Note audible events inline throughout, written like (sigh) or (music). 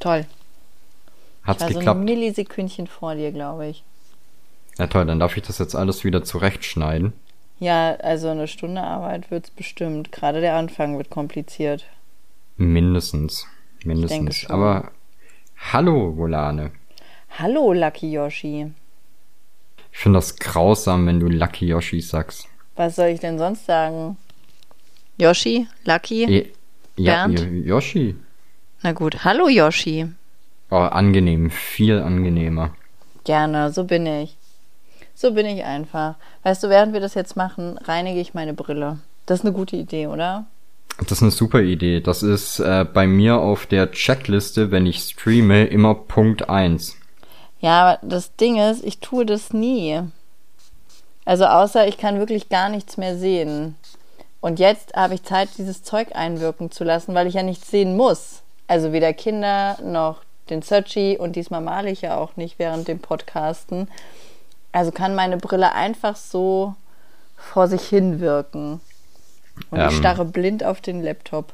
Toll. Hat's ich war geklappt? so ein Millisekündchen vor dir, glaube ich. Ja toll, dann darf ich das jetzt alles wieder zurechtschneiden. Ja, also eine Stunde Arbeit wird's bestimmt. Gerade der Anfang wird kompliziert. Mindestens. Mindestens. Aber hallo, Volane. Hallo, Lucky Yoshi. Ich finde das grausam, wenn du Lucky Yoshi sagst. Was soll ich denn sonst sagen? Yoshi? Lucky? Eh, Ja, Bernd? Yo- Yoshi. Na gut. Hallo, Yoshi. Oh, angenehm, viel angenehmer. Gerne, so bin ich. So bin ich einfach. Weißt du, während wir das jetzt machen, reinige ich meine Brille. Das ist eine gute Idee, oder? Das ist eine super Idee. Das ist äh, bei mir auf der Checkliste, wenn ich streame, immer Punkt 1. Ja, aber das Ding ist, ich tue das nie. Also außer ich kann wirklich gar nichts mehr sehen. Und jetzt habe ich Zeit, dieses Zeug einwirken zu lassen, weil ich ja nichts sehen muss. Also weder Kinder noch den Searchy und diesmal male ich ja auch nicht während dem Podcasten. Also kann meine Brille einfach so vor sich hin wirken. Und ich Ähm. starre blind auf den Laptop.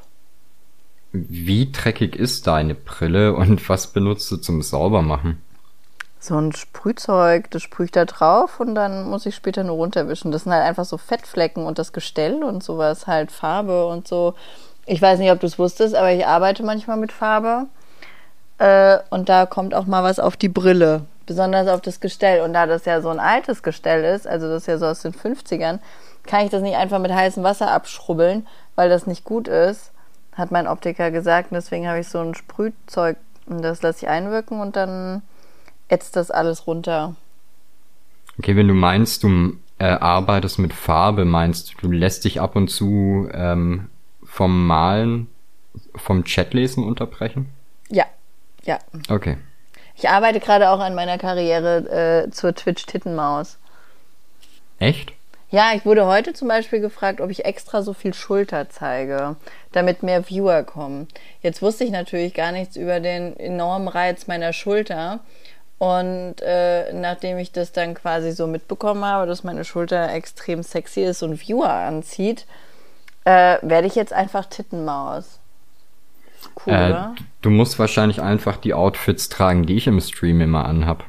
Wie dreckig ist deine Brille und was benutzt du zum Saubermachen? So ein Sprühzeug, das sprühe ich da drauf und dann muss ich später nur runterwischen. Das sind halt einfach so Fettflecken und das Gestell und sowas, halt Farbe und so. Ich weiß nicht, ob du es wusstest, aber ich arbeite manchmal mit Farbe. Äh, und da kommt auch mal was auf die Brille, besonders auf das Gestell. Und da das ja so ein altes Gestell ist, also das ist ja so aus den 50ern, kann ich das nicht einfach mit heißem Wasser abschrubbeln, weil das nicht gut ist, hat mein Optiker gesagt. Und deswegen habe ich so ein Sprühzeug und das lasse ich einwirken und dann ätzt das alles runter. Okay, wenn du meinst, du äh, arbeitest mit Farbe, meinst du, du lässt dich ab und zu ähm, vom Malen, vom Chatlesen unterbrechen? Ja, ja. Okay. Ich arbeite gerade auch an meiner Karriere äh, zur Twitch-Tittenmaus. Echt? Ja, ich wurde heute zum Beispiel gefragt, ob ich extra so viel Schulter zeige, damit mehr Viewer kommen. Jetzt wusste ich natürlich gar nichts über den enormen Reiz meiner Schulter. Und äh, nachdem ich das dann quasi so mitbekommen habe, dass meine Schulter extrem sexy ist und Viewer anzieht, äh, werde ich jetzt einfach Tittenmaus. Cool, Äh, oder? du musst wahrscheinlich einfach die Outfits tragen, die ich im Stream immer anhab.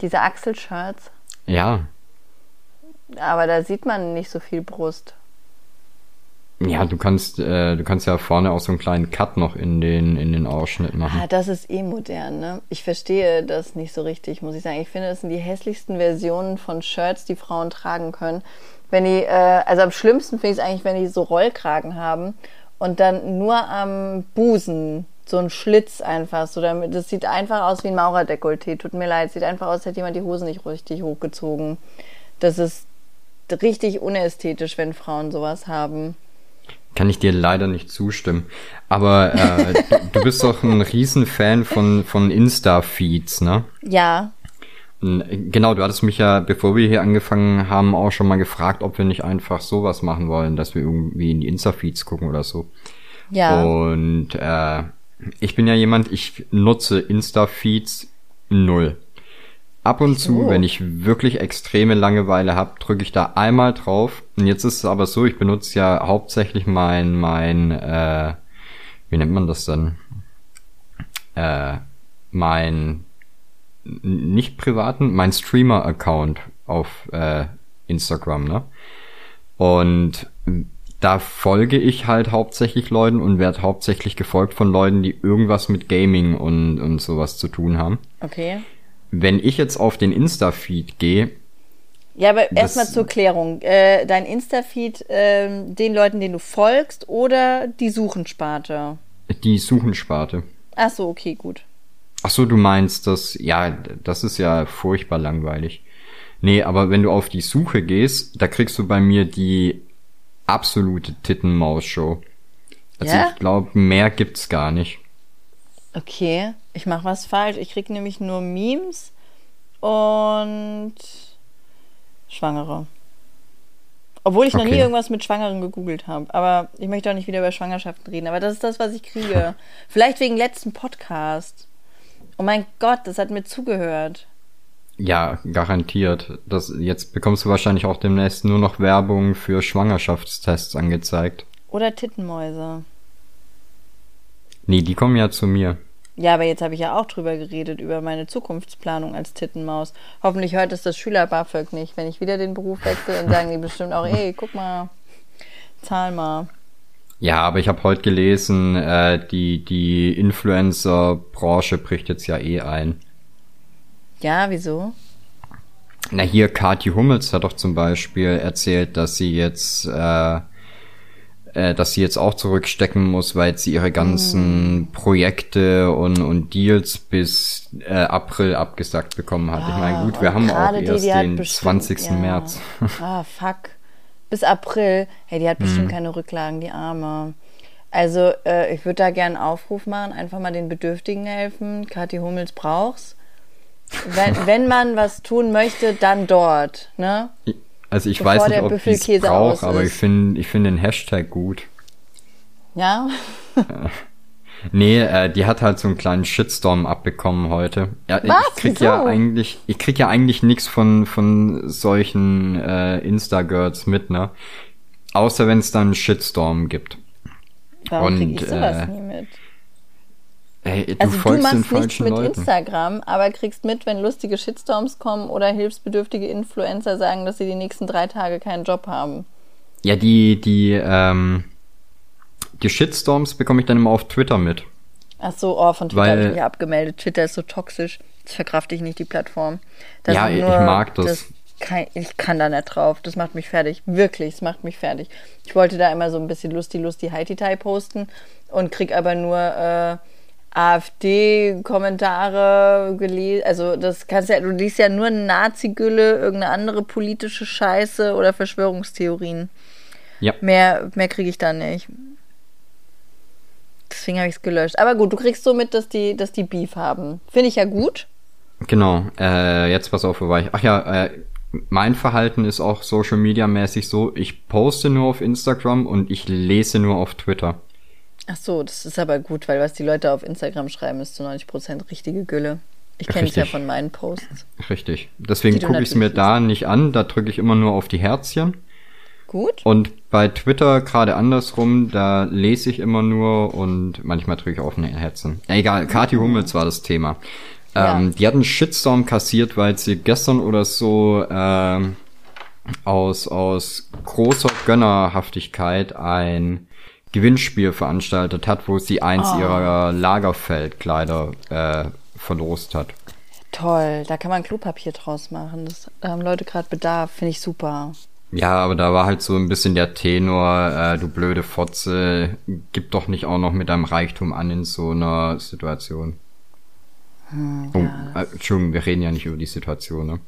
Diese Achselshirts. Ja. Aber da sieht man nicht so viel Brust. Ja, du kannst, äh, du kannst ja vorne auch so einen kleinen Cut noch in den, in den Ausschnitt machen. Ah, das ist eh modern, ne? Ich verstehe das nicht so richtig, muss ich sagen. Ich finde, das sind die hässlichsten Versionen von Shirts, die Frauen tragen können. Wenn die, äh, also am schlimmsten finde ich es eigentlich, wenn die so Rollkragen haben und dann nur am Busen so ein Schlitz einfach, so damit, das sieht einfach aus wie ein Maurerdekolleté. Tut mir leid, sieht einfach aus, als hätte jemand die Hose nicht richtig hochgezogen. Das ist richtig unästhetisch, wenn Frauen sowas haben. Kann ich dir leider nicht zustimmen. Aber äh, du, du bist doch ein Riesenfan von, von Insta-Feeds, ne? Ja, Genau, du hattest mich ja, bevor wir hier angefangen haben, auch schon mal gefragt, ob wir nicht einfach sowas machen wollen, dass wir irgendwie in die Insta-Feeds gucken oder so. ja. Und äh, ich bin ja jemand, ich nutze Insta-Feeds null. Ab und zu, So. wenn ich wirklich extreme Langeweile habe, drücke ich da einmal drauf. Und jetzt ist es aber so, ich benutze ja hauptsächlich mein, mein, äh, wie nennt man das denn? Äh, mein nicht privaten, mein Streamer-Account auf äh, Instagram, ne? Und da folge ich halt hauptsächlich Leuten und werde hauptsächlich gefolgt von Leuten, die irgendwas mit Gaming und, und sowas zu tun haben. Okay. Wenn ich jetzt auf den Insta-Feed gehe, Ja, aber erstmal zur Klärung. Äh, dein Insta-Feed ähm, den Leuten, denen du folgst oder die Suchensparte? die Suchensparte. Ach so, okay, gut. Ach so, du meinst das, ja, das ist ja furchtbar langweilig. Nee, aber wenn du auf die Suche gehst, da kriegst du bei mir die absolute Tittenmaus-Show. Also Ja? ich glaube, mehr gibt's gar nicht. Okay, ich mache was falsch. Ich krieg nämlich nur Memes und Schwangere. Obwohl ich noch nie Okay. irgendwas mit Schwangeren gegoogelt habe. Aber ich möchte auch nicht wieder über Schwangerschaften reden. Aber das ist das, was ich kriege. (laughs) Vielleicht wegen letzten Podcast. Oh mein Gott, das hat mir zugehört. Ja, garantiert. Das, jetzt bekommst du wahrscheinlich auch demnächst nur noch Werbung für Schwangerschaftstests angezeigt. Oder Tittenmäuse. Nee, die kommen ja zu mir. Ja, aber jetzt habe ich ja auch drüber geredet, über meine Zukunftsplanung als Tittenmaus. Hoffentlich hört es das Schüler BAföG nicht, wenn ich wieder den Beruf wechsle und sagen die bestimmt auch, ey, guck mal, zahl mal. Ja, aber ich habe heute gelesen, äh, die, die Influencer-Branche bricht jetzt ja eh ein. Ja, wieso? Na hier, Kathi Hummels hat doch zum Beispiel erzählt, dass sie jetzt, äh, äh, dass sie jetzt auch zurückstecken muss, weil sie ihre ganzen mm. Projekte und, und Deals bis äh, April abgesagt bekommen hat. Ah, ich meine, gut, wir haben auch erst die, die den bestimmt, 20. Ja. März. Ah, fuck. Bis April. Hey, die hat bestimmt mm. keine Rücklagen, die Arme. Also, äh, ich würde da gerne einen Aufruf machen, einfach mal den Bedürftigen helfen. Kathi Hummels brauch's. Wenn, (laughs) wenn man was tun möchte, dann dort, ne? Also ich Bevor weiß nicht, ob ich es brauche, aber ich finde ich find den Hashtag gut. Ja? (laughs) nee, äh, die hat halt so einen kleinen Shitstorm abbekommen heute. Ja, was? Ich krieg Wieso? ja eigentlich, ich krieg ja eigentlich nichts von, von solchen äh, Insta-Girls mit, ne? Außer wenn es dann einen Shitstorm gibt. Warum Und, krieg ich sowas äh, nie mit? Ey, du also du machst nichts mit Leuten. Instagram, aber kriegst mit, wenn lustige Shitstorms kommen oder hilfsbedürftige Influencer sagen, dass sie die nächsten drei Tage keinen Job haben. Ja, die, die, ähm, die Shitstorms bekomme ich dann immer auf Twitter mit. Ach so, oh, von Twitter habe ich mich abgemeldet. Twitter ist so toxisch. Das verkrafte ich nicht, die Plattform. Das ja, ich mag das. das kann, ich kann da nicht drauf. Das macht mich fertig. Wirklich, es macht mich fertig. Ich wollte da immer so ein bisschen lustig, lustig, heiti posten und krieg aber nur, äh, AfD-Kommentare gelesen. Also das kannst ja, du liest ja nur Nazi-Gülle, irgendeine andere politische Scheiße oder Verschwörungstheorien. Ja. Mehr, mehr kriege ich da nicht. Deswegen habe ich es gelöscht. Aber gut, du kriegst so mit, dass die, dass die Beef haben. Finde ich ja gut. Genau. Äh, jetzt pass auf, wo war ich? Ach ja, äh, mein Verhalten ist auch Social Media mäßig so, ich poste nur auf Instagram und ich lese nur auf Twitter. Ach so, das ist aber gut, weil was die Leute auf Instagram schreiben, ist zu 90 Prozent richtige Gülle. Ich kenne es ja von meinen Posts. Richtig. Deswegen gucke ich es mir da nicht an. Da drücke ich immer nur auf die Herzchen. Gut. Und bei Twitter gerade andersrum, da lese ich immer nur und manchmal drücke ich auf ein Herzen. Egal, Kathi Hummels war das Thema. Ja. Ähm, die hat einen Shitstorm kassiert, weil sie gestern oder so äh, aus, aus großer Gönnerhaftigkeit ein Gewinnspiel veranstaltet hat, wo sie eins oh. ihrer Lagerfeldkleider äh, verlost hat. Toll, da kann man Klopapier draus machen. Das, da haben Leute gerade Bedarf, finde ich super. Ja, aber da war halt so ein bisschen der Tenor, äh, du blöde Fotze, gib doch nicht auch noch mit deinem Reichtum an in so einer Situation. Hm, oh, ja, äh, Entschuldigung, wir reden ja nicht über die Situation, ne?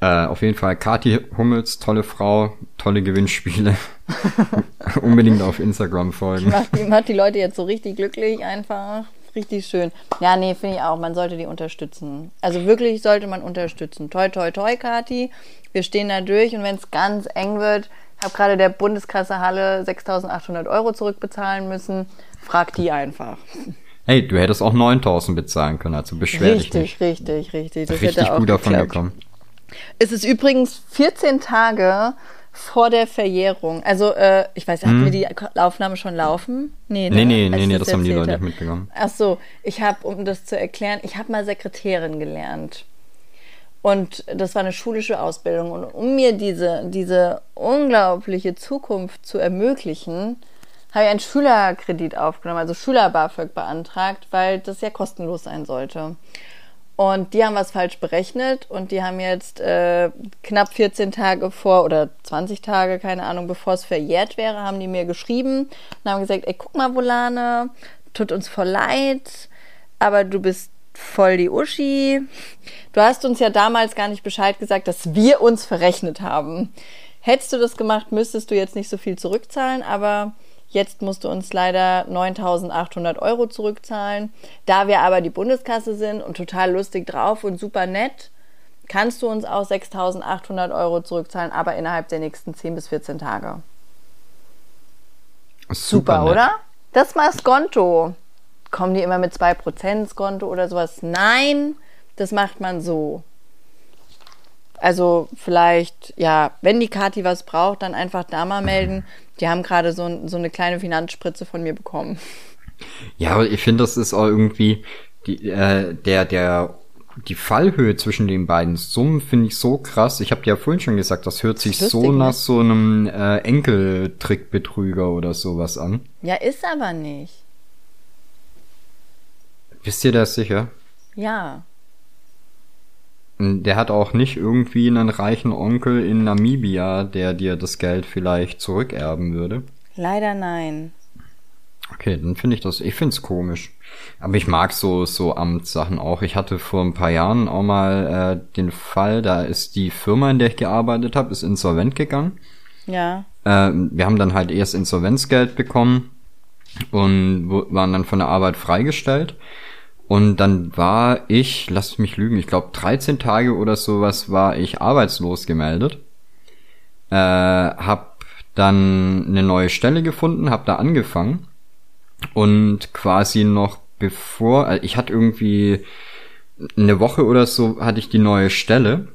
Äh, auf jeden Fall Kati Hummels, tolle Frau, tolle Gewinnspiele. (laughs) Unbedingt auf Instagram folgen. Macht die, macht die Leute jetzt so richtig glücklich einfach. Richtig schön. Ja, nee, finde ich auch. Man sollte die unterstützen. Also wirklich sollte man unterstützen. Toi, toi, toi, Kati. Wir stehen da durch und wenn es ganz eng wird, habe gerade der Bundeskasse Halle 6.800 Euro zurückbezahlen müssen. Frag die einfach. Hey, du hättest auch 9.000 bezahlen können, also beschwer richtig, dich nicht. Richtig, richtig, richtig. Das richtig gut davon gekommen. Es ist übrigens 14 Tage vor der Verjährung. Also, äh, ich weiß, hatten hm. wir die Aufnahme schon laufen? Nee, nee, nee, nee, nee das, das haben die Leute nicht mitgenommen. Ach so, ich habe, um das zu erklären, ich habe mal Sekretärin gelernt. Und das war eine schulische Ausbildung. Und um mir diese, diese unglaubliche Zukunft zu ermöglichen, habe ich einen Schülerkredit aufgenommen, also Schüler-BAföG beantragt, weil das ja kostenlos sein sollte. Und die haben was falsch berechnet und die haben jetzt äh, knapp 14 Tage vor oder 20 Tage, keine Ahnung, bevor es verjährt wäre, haben die mir geschrieben und haben gesagt, ey, guck mal, Volane, tut uns voll leid, aber du bist voll die Uschi. Du hast uns ja damals gar nicht Bescheid gesagt, dass wir uns verrechnet haben. Hättest du das gemacht, müsstest du jetzt nicht so viel zurückzahlen, aber Jetzt musst du uns leider 9.800 Euro zurückzahlen. Da wir aber die Bundeskasse sind und total lustig drauf und super nett, kannst du uns auch 6.800 Euro zurückzahlen, aber innerhalb der nächsten 10 bis 14 Tage. Super, super oder? Das mal Skonto. Kommen die immer mit 2% Skonto oder sowas? Nein, das macht man so. Also vielleicht, ja, wenn die Kati was braucht, dann einfach da mal melden. Die haben gerade so, so eine kleine Finanzspritze von mir bekommen. Ja, aber ich finde, das ist auch irgendwie die, äh, der, der, die Fallhöhe zwischen den beiden Summen finde ich so krass. Ich habe dir ja vorhin schon gesagt, das hört sich lustig, so nach ne? so einem äh, Enkeltrickbetrüger oder sowas an. Ja, ist aber nicht. Bist du das sicher? Ja. Der hat auch nicht irgendwie einen reichen Onkel in Namibia, der dir das Geld vielleicht zurückerben würde. Leider nein. Okay, dann finde ich das, ich finde es komisch. Aber ich mag so, so Amtssachen auch. Ich hatte vor ein paar Jahren auch mal äh, den Fall, da ist die Firma, in der ich gearbeitet habe, ist insolvent gegangen. Ja. Äh, wir haben dann halt erst Insolvenzgeld bekommen und waren dann von der Arbeit freigestellt. Und dann war ich, lass mich lügen, ich glaube 13 Tage oder sowas war ich arbeitslos gemeldet. Äh, hab dann eine neue Stelle gefunden, hab da angefangen und quasi noch bevor, also ich hatte irgendwie eine Woche oder so hatte ich die neue Stelle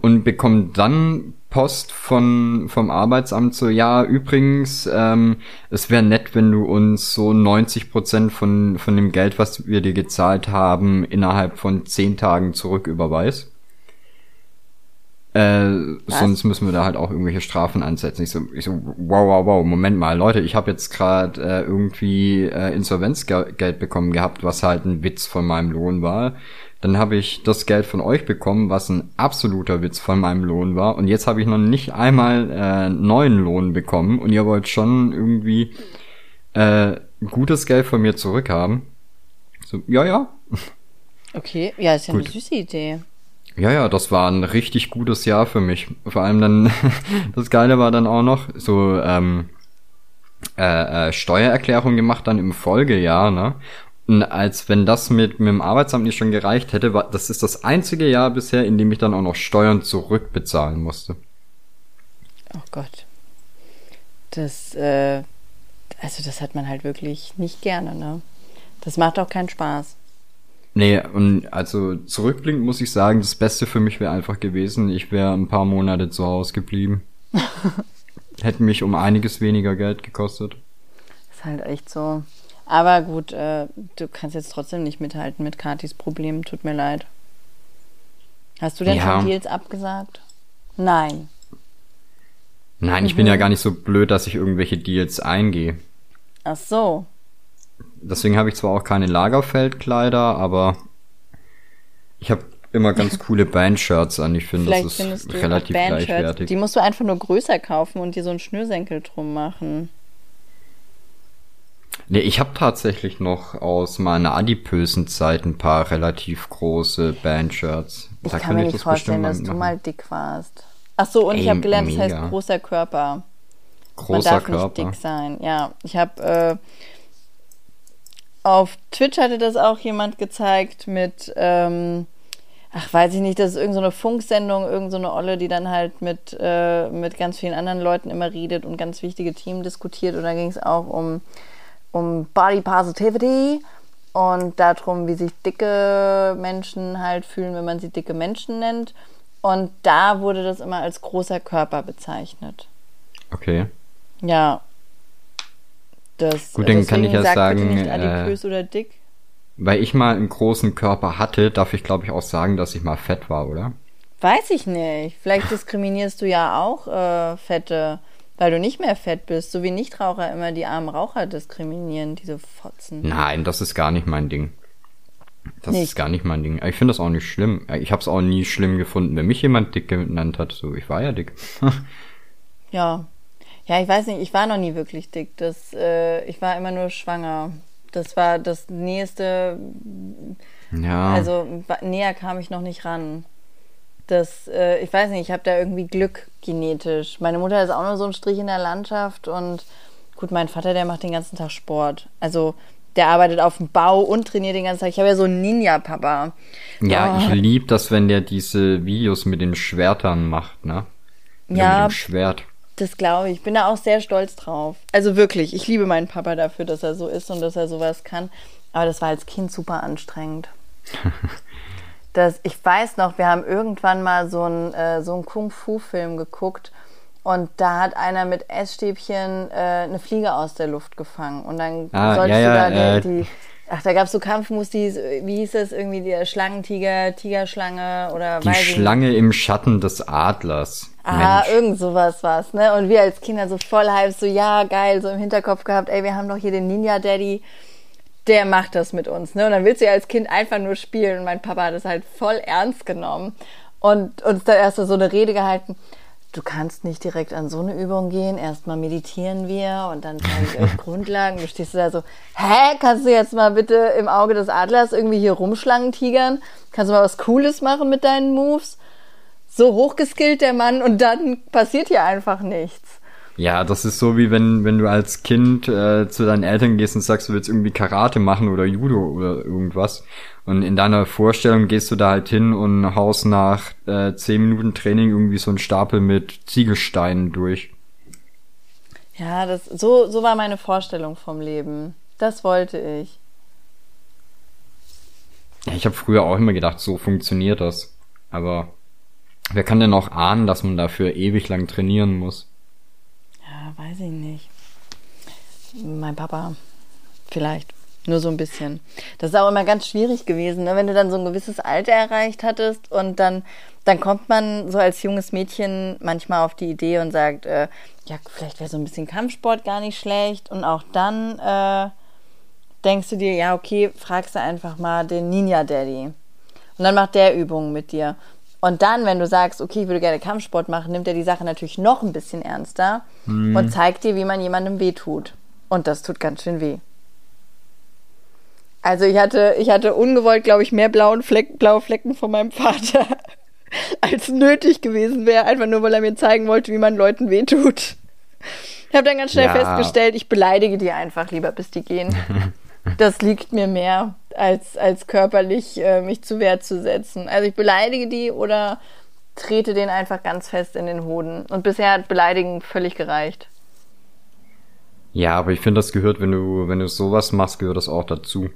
und bekomme dann Post von vom Arbeitsamt so ja übrigens ähm, es wäre nett wenn du uns so 90 Prozent von von dem Geld was wir dir gezahlt haben innerhalb von zehn Tagen zurück überweist äh, sonst müssen wir da halt auch irgendwelche Strafen ansetzen. Ich so, ich so wow, wow, wow, Moment mal, Leute, ich habe jetzt gerade äh, irgendwie äh, Insolvenzgeld bekommen gehabt, was halt ein Witz von meinem Lohn war. Dann habe ich das Geld von euch bekommen, was ein absoluter Witz von meinem Lohn war. Und jetzt habe ich noch nicht einmal äh, neuen Lohn bekommen und ihr wollt schon irgendwie äh, gutes Geld von mir zurückhaben. So, ja, ja. Okay, ja, ist ja Gut. eine süße Idee. Ja, ja, das war ein richtig gutes Jahr für mich. Vor allem dann, (laughs) das Geile war dann auch noch, so ähm, äh, äh, Steuererklärung gemacht dann im Folgejahr, ne? Als wenn das mit, mit dem Arbeitsamt nicht schon gereicht hätte, das ist das einzige Jahr bisher, in dem ich dann auch noch Steuern zurückbezahlen musste. Oh Gott. Das, äh, also das hat man halt wirklich nicht gerne, ne? Das macht auch keinen Spaß. Nee, und also zurückblickend muss ich sagen, das Beste für mich wäre einfach gewesen, ich wäre ein paar Monate zu Hause geblieben. (laughs) Hätte mich um einiges weniger Geld gekostet. Ist halt echt so. Aber gut, äh, du kannst jetzt trotzdem nicht mithalten mit Katis Problemen, tut mir leid. Hast du denn ja. schon Deals abgesagt? Nein. Nein, ich mhm. bin ja mhm. gar nicht so blöd, dass ich irgendwelche Deals eingehe. Ach so. Deswegen habe ich zwar auch keine Lagerfeldkleider, aber ich habe immer ganz (laughs) coole Bandshirts an. Ich finde, das ist relativ gleichwertig. Die musst du einfach nur größer kaufen und dir so einen Schnürsenkel drum machen. Nee, ich habe tatsächlich noch aus meiner adipösen Zeit ein paar relativ große Bandshirts. Ich da kann mir nicht vorstellen, dass du mal dick warst. Ach so, und Ey, ich habe gelernt, mega. das heißt großer Körper. Großer Man darf Körper. nicht dick sein. Ja, ich habe äh, auf Twitch hatte das auch jemand gezeigt mit, ähm, ach, weiß ich nicht, das ist irgendeine so Funksendung, irgendeine so Olle, die dann halt mit, äh, mit ganz vielen anderen Leuten immer redet und ganz wichtige Themen diskutiert. Und da ging es auch um, um Body Positivity und darum, wie sich dicke Menschen halt fühlen, wenn man sie dicke Menschen nennt. Und da wurde das immer als großer Körper bezeichnet. Okay. Ja, das, Gut, dann kann ich ja sagen, nicht adipös äh, oder dick. Weil ich mal einen großen Körper hatte, darf ich glaube ich auch sagen, dass ich mal fett war, oder? Weiß ich nicht. Vielleicht diskriminierst du ja auch äh, Fette, weil du nicht mehr fett bist, so wie Nichtraucher immer die armen Raucher diskriminieren, diese Fotzen. Nein, das ist gar nicht mein Ding. Das nicht. ist gar nicht mein Ding. Ich finde das auch nicht schlimm. Ich habe es auch nie schlimm gefunden, wenn mich jemand dick genannt hat. So, ich war ja dick. (laughs) ja, ja, ich weiß nicht, ich war noch nie wirklich dick. Das, äh, ich war immer nur schwanger. Das war das nächste. Ja. Also näher kam ich noch nicht ran. Das, äh, ich weiß nicht, ich habe da irgendwie Glück genetisch. Meine Mutter ist auch nur so ein Strich in der Landschaft und gut, mein Vater, der macht den ganzen Tag Sport. Also der arbeitet auf dem Bau und trainiert den ganzen Tag. Ich habe ja so einen Ninja-Papa. Ja, oh. ich liebe das, wenn der diese Videos mit den Schwertern macht, ne? ja. Mit dem Schwert. Das glaube ich. Ich bin da auch sehr stolz drauf. Also wirklich, ich liebe meinen Papa dafür, dass er so ist und dass er sowas kann. Aber das war als Kind super anstrengend. (laughs) das, ich weiß noch, wir haben irgendwann mal so einen, äh, so einen Kung-Fu-Film geguckt Und da hat einer mit Essstäbchen äh, eine Fliege aus der Luft gefangen. Und dann Ah, solltest ja, du da äh, die, die. Ach, da gab es so Kampfmus, die, wie hieß das irgendwie, der Schlangentiger, Tigerschlange oder Die weiß. Schlange im Schatten des Adlers. Ah, irgend sowas war's, ne? Und wir als Kinder so voll hype, so ja, geil, so im Hinterkopf gehabt, ey, wir haben doch hier den Ninja Daddy, der macht das mit uns, ne? Und dann willst du ja als Kind einfach nur spielen und mein Papa hat das halt voll ernst genommen und uns da erst so eine Rede gehalten. Du kannst nicht direkt an so eine Übung gehen. Erstmal meditieren wir und dann zeige ich euch (laughs) Grundlagen. Du stehst da so, hä, kannst du jetzt mal bitte im Auge des Adlers irgendwie hier rumschlangen, tigern? Kannst du mal was Cooles machen mit deinen Moves? so hochgeskillt der Mann und dann passiert hier einfach nichts. Ja, das ist so wie wenn, wenn du als Kind äh, zu deinen Eltern gehst und sagst, du willst irgendwie Karate machen oder Judo oder irgendwas. Und in deiner Vorstellung gehst du da halt hin und haust nach äh, zehn Minuten Training irgendwie so einen Stapel mit Ziegelsteinen durch. Ja, das, so, so war meine Vorstellung vom Leben. Das wollte ich. Ja, ich habe früher auch immer gedacht, so funktioniert das. Aber wer kann denn auch ahnen, dass man dafür ewig lang trainieren muss? Weiß ich nicht. Mein Papa, vielleicht. Nur so ein bisschen. Das ist auch immer ganz schwierig gewesen, ne? wenn du dann so ein gewisses Alter erreicht hattest und dann, dann kommt man so als junges Mädchen manchmal auf die Idee und sagt, äh, ja, vielleicht wäre so ein bisschen Kampfsport gar nicht schlecht. Und auch dann äh, denkst du dir, ja, okay, fragst du einfach mal den Ninja Daddy. Und dann macht der Übungen mit dir. Und dann, wenn du sagst, okay, ich würde gerne Kampfsport machen, nimmt er die Sache natürlich noch ein bisschen ernster und zeigt dir, wie man jemandem wehtut. Und das tut ganz schön weh. Also ich hatte, ich hatte ungewollt, glaube ich, mehr blauen Fleck, blaue Flecken von meinem Vater, (laughs) als nötig gewesen wäre, einfach nur, weil er mir zeigen wollte, wie man Leuten wehtut. Ich habe dann ganz schnell Ja. festgestellt, ich beleidige die einfach lieber, bis die gehen. (laughs) Das liegt mir mehr, als, als körperlich äh, mich zu Wehr zu setzen. Also ich beleidige die oder trete den einfach ganz fest in den Hoden. Und bisher hat Beleidigen völlig gereicht. Ja, aber ich finde, das gehört, wenn du, wenn du sowas machst, gehört das auch dazu.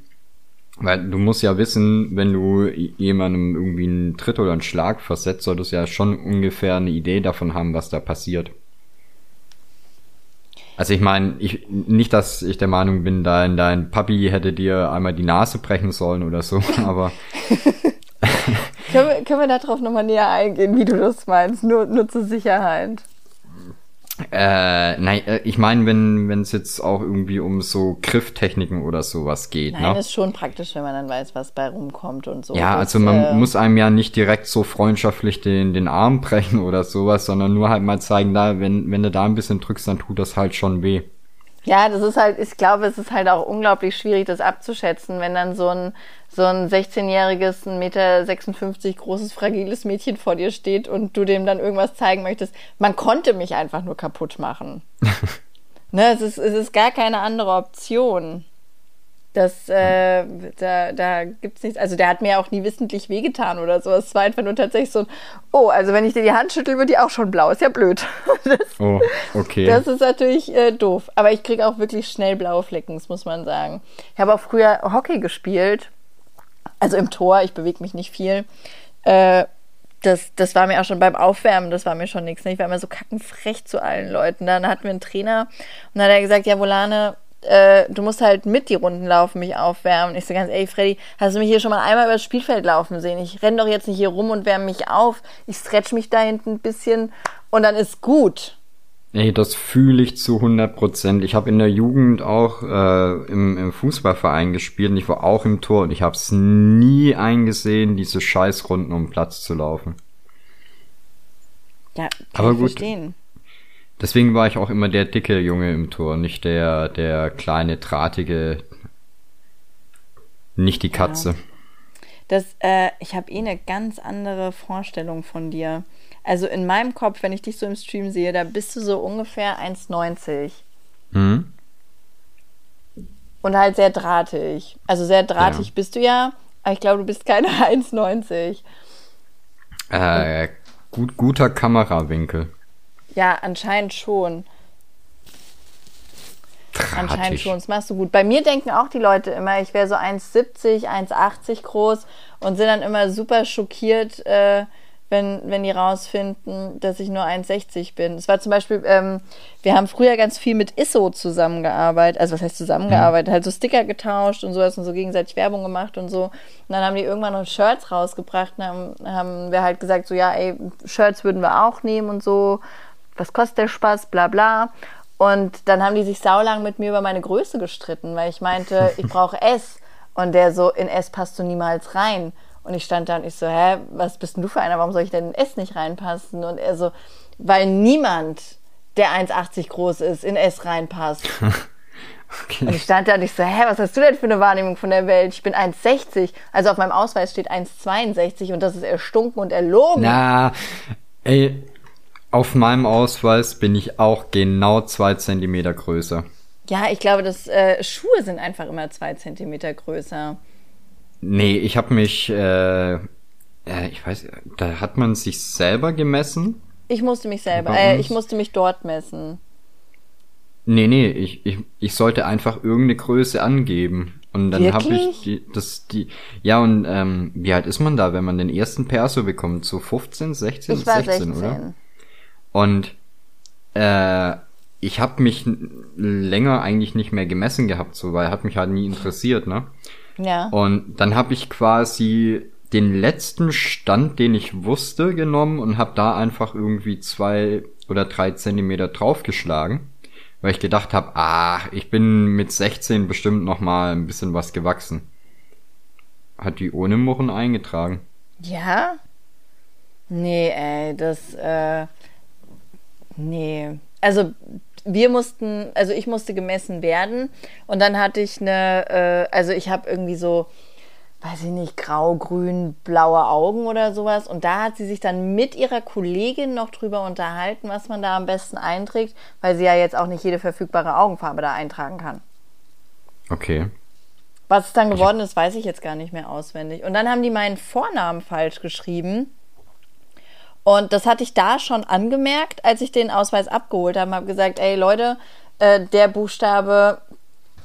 Weil du musst ja wissen, wenn du jemandem irgendwie einen Tritt oder einen Schlag versetzt, solltest du ja schon ungefähr eine Idee davon haben, was da passiert. Also ich meine, ich, nicht, dass ich der Meinung bin, dein, dein Papi hätte dir einmal die Nase brechen sollen oder so, (laughs) aber Können wir, können wir darauf nochmal näher eingehen, wie du das meinst? Nur, nur zur Sicherheit. Äh, nein, äh, ich meine, wenn wenn es jetzt auch irgendwie um so Grifftechniken oder sowas geht, Nein, ne? ist schon praktisch, wenn man dann weiß, was bei rumkommt und so. Ja, also man äh, muss einem ja nicht direkt so freundschaftlich den, den Arm brechen (laughs) oder sowas, sondern nur halt mal zeigen, da, wenn, wenn du da ein bisschen drückst, dann tut das halt schon weh. Ja, das ist halt, ich glaube, es ist halt auch unglaublich schwierig, das abzuschätzen, wenn dann so ein, so ein 16-jähriges, 1,56 Meter großes, fragiles Mädchen vor dir steht und du dem dann irgendwas zeigen möchtest. Man konnte mich einfach nur kaputt machen. (laughs) ne, es ist, es ist gar keine andere Option. Das, äh, da, da gibt's nichts. Also der hat mir auch nie wissentlich wehgetan oder so. Es war einfach nur tatsächlich so ein, oh, also wenn ich dir die Hand schüttel, wird die auch schon blau. Ist ja blöd. (laughs) Das, Oh, okay. das ist natürlich äh, doof. Aber ich kriege auch wirklich schnell blaue Flecken, das muss man sagen. Ich habe auch früher Hockey gespielt. Also im Tor, ich bewege mich nicht viel. Äh, das, das war mir auch schon beim Aufwärmen, das war mir schon nichts. Ne? Ich war immer so kackenfrech zu allen Leuten. Dann hatten wir einen Trainer und dann hat er gesagt, ja, Volane, äh, du musst halt mit die Runden laufen, mich aufwärmen. Ich so ganz, ey Freddy, hast du mich hier schon mal einmal über das Spielfeld laufen sehen? Ich renn doch jetzt nicht hier rum und wärme mich auf. Ich stretch mich da hinten ein bisschen und dann ist gut. Ey, das fühle ich zu 100 Prozent. Ich habe in der Jugend auch äh, im, im Fußballverein gespielt und ich war auch im Tor und ich habe es nie eingesehen, diese Scheißrunden um den Platz zu laufen. Ja, kann Aber ich gut. verstehen. Deswegen war ich auch immer der dicke Junge im Tor, nicht der, der kleine, drahtige, nicht die Katze. Das, äh, ich habe eh eine ganz andere Vorstellung von dir. Also in meinem Kopf, wenn ich dich so im Stream sehe, da bist du so ungefähr 1,90. Hm? Und halt sehr drahtig. Also sehr drahtig Ja. bist du ja, aber ich glaube, du bist keine (laughs) 1,90. Äh, gut, guter Kamerawinkel. Ja, anscheinend schon. Anscheinend Drahtig. schon. Das machst du gut. Bei mir denken auch die Leute immer, ich wäre so 1,70, 1,80 groß und sind dann immer super schockiert, äh, wenn, wenn die rausfinden, dass ich nur 1,60 bin. Es war zum Beispiel, ähm, wir haben früher ganz viel mit ISO zusammengearbeitet. Also was heißt zusammengearbeitet? Mhm. Halt so Sticker getauscht und sowas und so gegenseitig Werbung gemacht und so. Und dann haben die irgendwann noch Shirts rausgebracht und haben, haben wir halt gesagt, so ja, ey, Shirts würden wir auch nehmen und so. Was kostet der Spaß? Bla bla. Und dann haben die sich saulang mit mir über meine Größe gestritten, weil ich meinte, (laughs) ich brauche S. Und der so, in S passt du niemals rein. Und ich stand da und ich so, hä, was bist denn du für einer? Warum soll ich denn in S nicht reinpassen? Und er so, weil niemand, der 1,80 groß ist, in S reinpasst. (laughs) okay. Und ich stand da und ich so, hä, was hast du denn für eine Wahrnehmung von der Welt? Ich bin 1,60. Also auf meinem Ausweis steht 1,62 und das ist erstunken und erlogen. Na, ey, auf meinem Ausweis bin ich auch genau zwei Zentimeter größer. Ja, ich glaube, dass äh, Schuhe sind einfach immer zwei Zentimeter größer. Nee, ich habe mich, äh, äh, ich weiß, da hat man sich selber gemessen. Ich musste mich selber, äh, ich musste mich dort messen. Nee, nee, ich, ich, ich sollte einfach irgendeine Größe angeben. Und dann habe ich die, das, die, ja, und ähm, wie alt ist man da, wenn man den ersten Perso bekommt? So 15, 16, ich war 16, 16. oder? Und äh, ich habe mich länger eigentlich nicht mehr gemessen gehabt, so, weil hat mich halt nie interessiert, ne? Ja. Und dann habe ich quasi den letzten Stand, den ich wusste, genommen und habe da einfach irgendwie zwei oder drei Zentimeter draufgeschlagen, weil ich gedacht habe, ah, ich bin mit 16 bestimmt noch mal ein bisschen was gewachsen. Hat die ohne Murren eingetragen. Ja? Nee, ey, das, äh, nee. Also wir mussten, also ich musste gemessen werden und dann hatte ich eine, äh, also ich habe irgendwie so, weiß ich nicht, grau, grün, blaue Augen oder sowas. Und da hat sie sich dann mit ihrer Kollegin noch drüber unterhalten, was man da am besten einträgt, weil sie ja jetzt auch nicht jede verfügbare Augenfarbe da eintragen kann. Okay. Was es dann geworden ist, weiß ich jetzt gar nicht mehr auswendig. Und dann haben die meinen Vornamen falsch geschrieben. Und das hatte ich da schon angemerkt, als ich den Ausweis abgeholt habe. Habe gesagt, ey Leute, äh, der Buchstabe,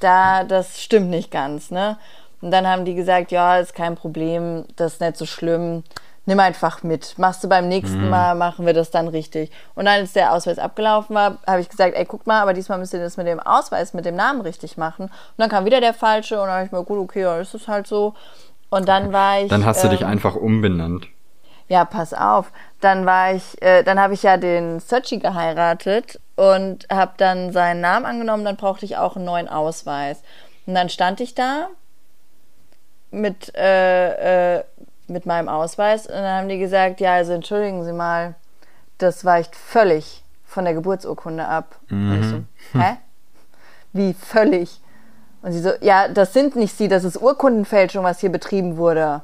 da, das stimmt nicht ganz, ne? Und dann haben die gesagt, ja, ist kein Problem, das ist nicht so schlimm. Nimm einfach mit. Machst du beim nächsten mhm. Mal, machen wir das dann richtig. Und dann, als der Ausweis abgelaufen war, habe ich gesagt, ey, guck mal, aber diesmal müsst ihr das mit dem Ausweis, mit dem Namen richtig machen. Und dann kam wieder der falsche und dann habe ich mir, gut, okay, ja, ist das halt so. Und dann war ich. Dann hast ähm, du dich ähm, einfach umbenannt. Ja, pass auf. Dann war ich, äh, dann habe ich ja den Sochi geheiratet und habe dann seinen Namen angenommen. Dann brauchte ich auch einen neuen Ausweis. Und dann stand ich da mit äh, äh, mit meinem Ausweis und dann haben die gesagt, ja, also entschuldigen Sie mal, das weicht völlig von der Geburtsurkunde ab. Mhm. Und ich so, hä? Wie völlig? Und sie so, ja, das sind nicht Sie, das ist Urkundenfälschung, was hier betrieben wurde.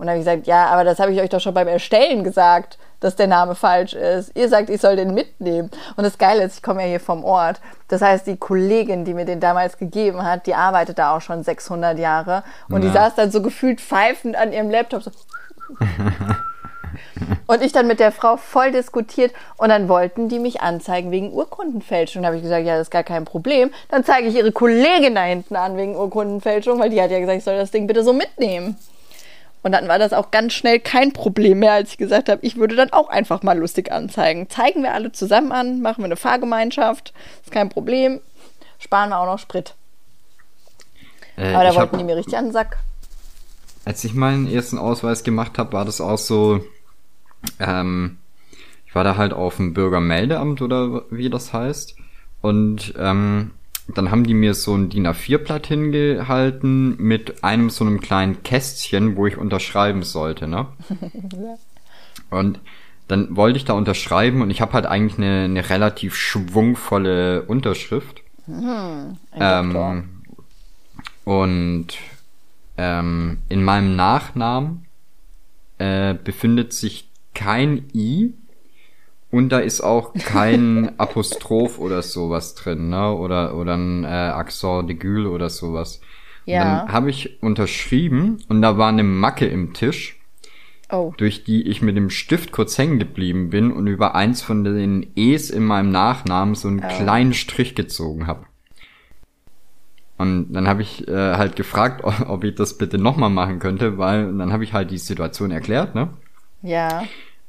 Und dann habe ich gesagt, ja, aber das habe ich euch doch schon beim Erstellen gesagt, dass der Name falsch ist. Ihr sagt, ich soll den mitnehmen. Und das Geile ist, ich komme ja hier vom Ort. Das heißt, die Kollegin, die mir den damals gegeben hat, die arbeitet da auch schon 600 Jahre. Und ja. die saß dann so gefühlt pfeifend an ihrem Laptop. So. (laughs) und ich dann mit der Frau voll diskutiert und dann wollten die mich anzeigen wegen Urkundenfälschung. Da habe ich gesagt, ja, das ist gar kein Problem. Dann zeige ich ihre Kollegin da hinten an wegen Urkundenfälschung, weil die hat ja gesagt, ich soll das Ding bitte so mitnehmen. Und dann war das auch ganz schnell kein Problem mehr, als ich gesagt habe, ich würde dann auch einfach mal lustig anzeigen. Zeigen wir alle zusammen an, machen wir eine Fahrgemeinschaft, ist kein Problem. Sparen wir auch noch Sprit. Äh, Aber da wollten hab, die mir richtig an den Sack. Als ich meinen ersten Ausweis gemacht habe, war das auch so, ähm, ich war da halt auf dem Bürgermeldeamt oder wie das heißt. Und ähm, dann haben die mir so ein DIN A4-Blatt hingehalten mit einem so einem kleinen Kästchen, wo ich unterschreiben sollte, ne? (laughs) Und dann wollte ich da unterschreiben und ich habe halt eigentlich eine, eine relativ schwungvolle Unterschrift. Mhm, ähm, und ähm, in meinem Nachnamen äh, befindet sich kein I, und da ist auch kein (laughs) Apostroph oder sowas drin, ne? Oder, oder ein äh, Accent de Gül oder sowas. Ja. Und dann habe ich unterschrieben und da war eine Macke im Tisch, oh. durch die ich mit dem Stift kurz hängen geblieben bin und über eins von den E's in meinem Nachnamen so einen oh. kleinen Strich gezogen habe. Und dann habe ich äh, halt gefragt, (laughs) ob ich das bitte nochmal machen könnte, weil dann habe ich halt die Situation erklärt, ne? Ja.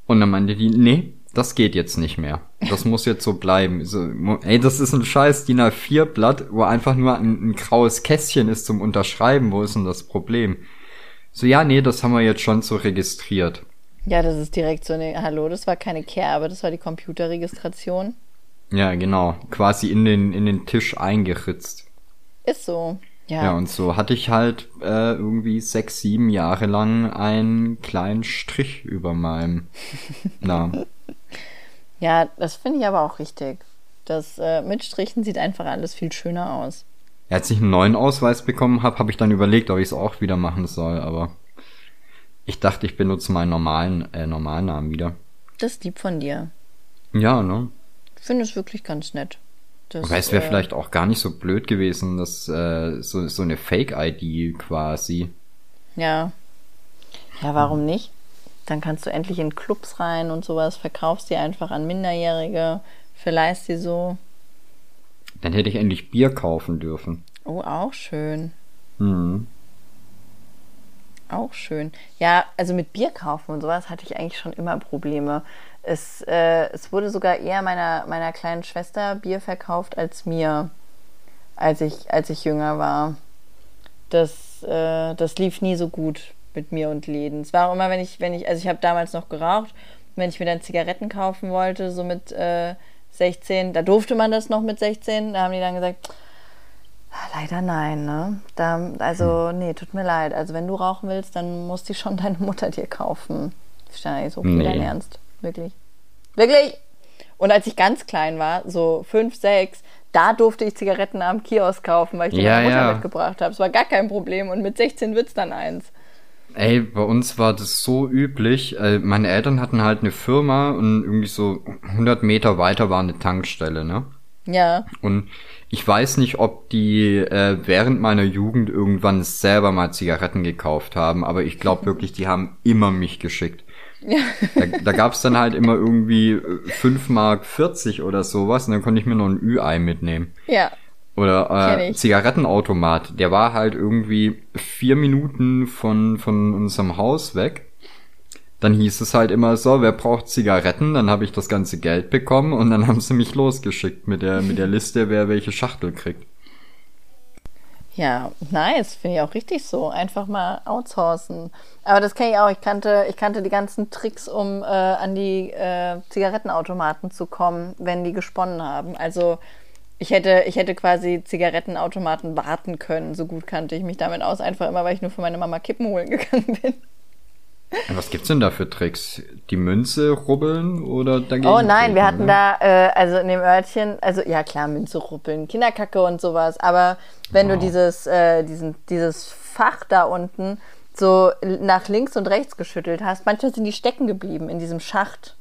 Und dann meinte die, nee, das geht jetzt nicht mehr. Das muss jetzt so bleiben. So, ey, das ist ein scheiß DIN A4-Blatt, wo einfach nur ein, ein graues Kästchen ist zum Unterschreiben. Wo ist denn das Problem? So, ja, nee, das haben wir jetzt schon so registriert. Ja, das ist direkt so eine, hallo, das war keine Kerbe, das war die Computerregistration. Ja, genau. Quasi in den, in den Tisch eingeritzt. Ist so. Ja. Ja, und so hatte ich halt äh, irgendwie sechs, sieben Jahre lang einen kleinen Strich über meinem (laughs) Namen. Ja, das finde ich aber auch richtig. Das äh, mit Strichen sieht einfach alles viel schöner aus. Ja, als ich einen neuen Ausweis bekommen habe, habe ich dann überlegt, ob ich es auch wieder machen soll, aber ich dachte, ich benutze meinen normalen, äh, normalen Namen wieder. Das ist lieb von dir. Ja, ne? Ich finde es wirklich ganz nett. Das, Aber es wäre äh, vielleicht auch gar nicht so blöd gewesen, dass äh, so, so eine Fake-ID quasi. Ja. Ja, warum nicht? Dann kannst du endlich in Clubs rein und sowas, verkaufst die einfach an Minderjährige, verleihst die so. Dann hätte ich endlich Bier kaufen dürfen. Oh, auch schön. Hm. Auch schön. Ja, also mit Bier kaufen und sowas hatte ich eigentlich schon immer Probleme. Es, äh, es wurde sogar eher meiner, meiner kleinen Schwester Bier verkauft als mir, als ich, als ich jünger war. Das, äh, das lief nie so gut mit mir und Läden. Es war auch immer, wenn ich, wenn ich, also ich habe damals noch geraucht, wenn ich mir dann Zigaretten kaufen wollte, so mit äh, 16, da durfte man das noch mit 16, da haben die dann gesagt, "Ah, leider nein, ne? Da, also, nee, tut mir leid. Also wenn du rauchen willst, dann muss die schon (laughs) deine Mutter dir kaufen. So viel Nee. dein Ernst. Wirklich. Wirklich! Und als ich ganz klein war, so fünf, sechs, da durfte ich Zigaretten am Kiosk kaufen, weil ich die Ja, meiner Mutter ja. mitgebracht habe. Es war gar kein Problem. Und mit 16 wird's dann eins. Ey, bei uns war das so üblich. Äh, meine Eltern hatten halt eine Firma und irgendwie so 100 Meter weiter war eine Tankstelle, ne? Ja. Und ich weiß nicht, ob die äh, während meiner Jugend irgendwann selber mal Zigaretten gekauft haben, aber ich glaube (laughs) wirklich, die haben immer mich geschickt. Ja. Da, da gab's dann halt immer irgendwie äh, 5 Mark 40 oder sowas und dann konnte ich mir noch ein Ü-Ei mitnehmen. Ja. Oder äh. Zigarettenautomat, der war halt irgendwie vier Minuten von, von unserem Haus weg. Dann hieß es halt immer so, wer braucht Zigaretten? Dann habe ich das ganze Geld bekommen und dann (laughs) haben sie mich losgeschickt mit der, mit der Liste, wer welche Schachtel kriegt. Ja, nice, finde ich auch richtig so. Einfach mal outsourcen. Aber das kenne ich auch. Ich kannte, ich kannte die ganzen Tricks, um äh, an die äh, Zigarettenautomaten zu kommen, wenn die gesponnen haben. Also ich hätte, ich hätte quasi Zigarettenautomaten warten können. So gut kannte ich mich damit aus. Einfach immer, weil ich nur für meine Mama Kippen holen (laughs) gegangen bin. Was gibt's denn da für Tricks? Die Münze rubbeln oder dagegen? Oh nein, wir treten, hatten oder? da, äh, also in dem Örtchen, also ja klar, Münze ruppeln, Kinderkacke und sowas, aber wenn du Wow. dieses, äh, diesen, dieses Fach da unten so nach links und rechts geschüttelt hast, manchmal sind die stecken geblieben in diesem Schacht.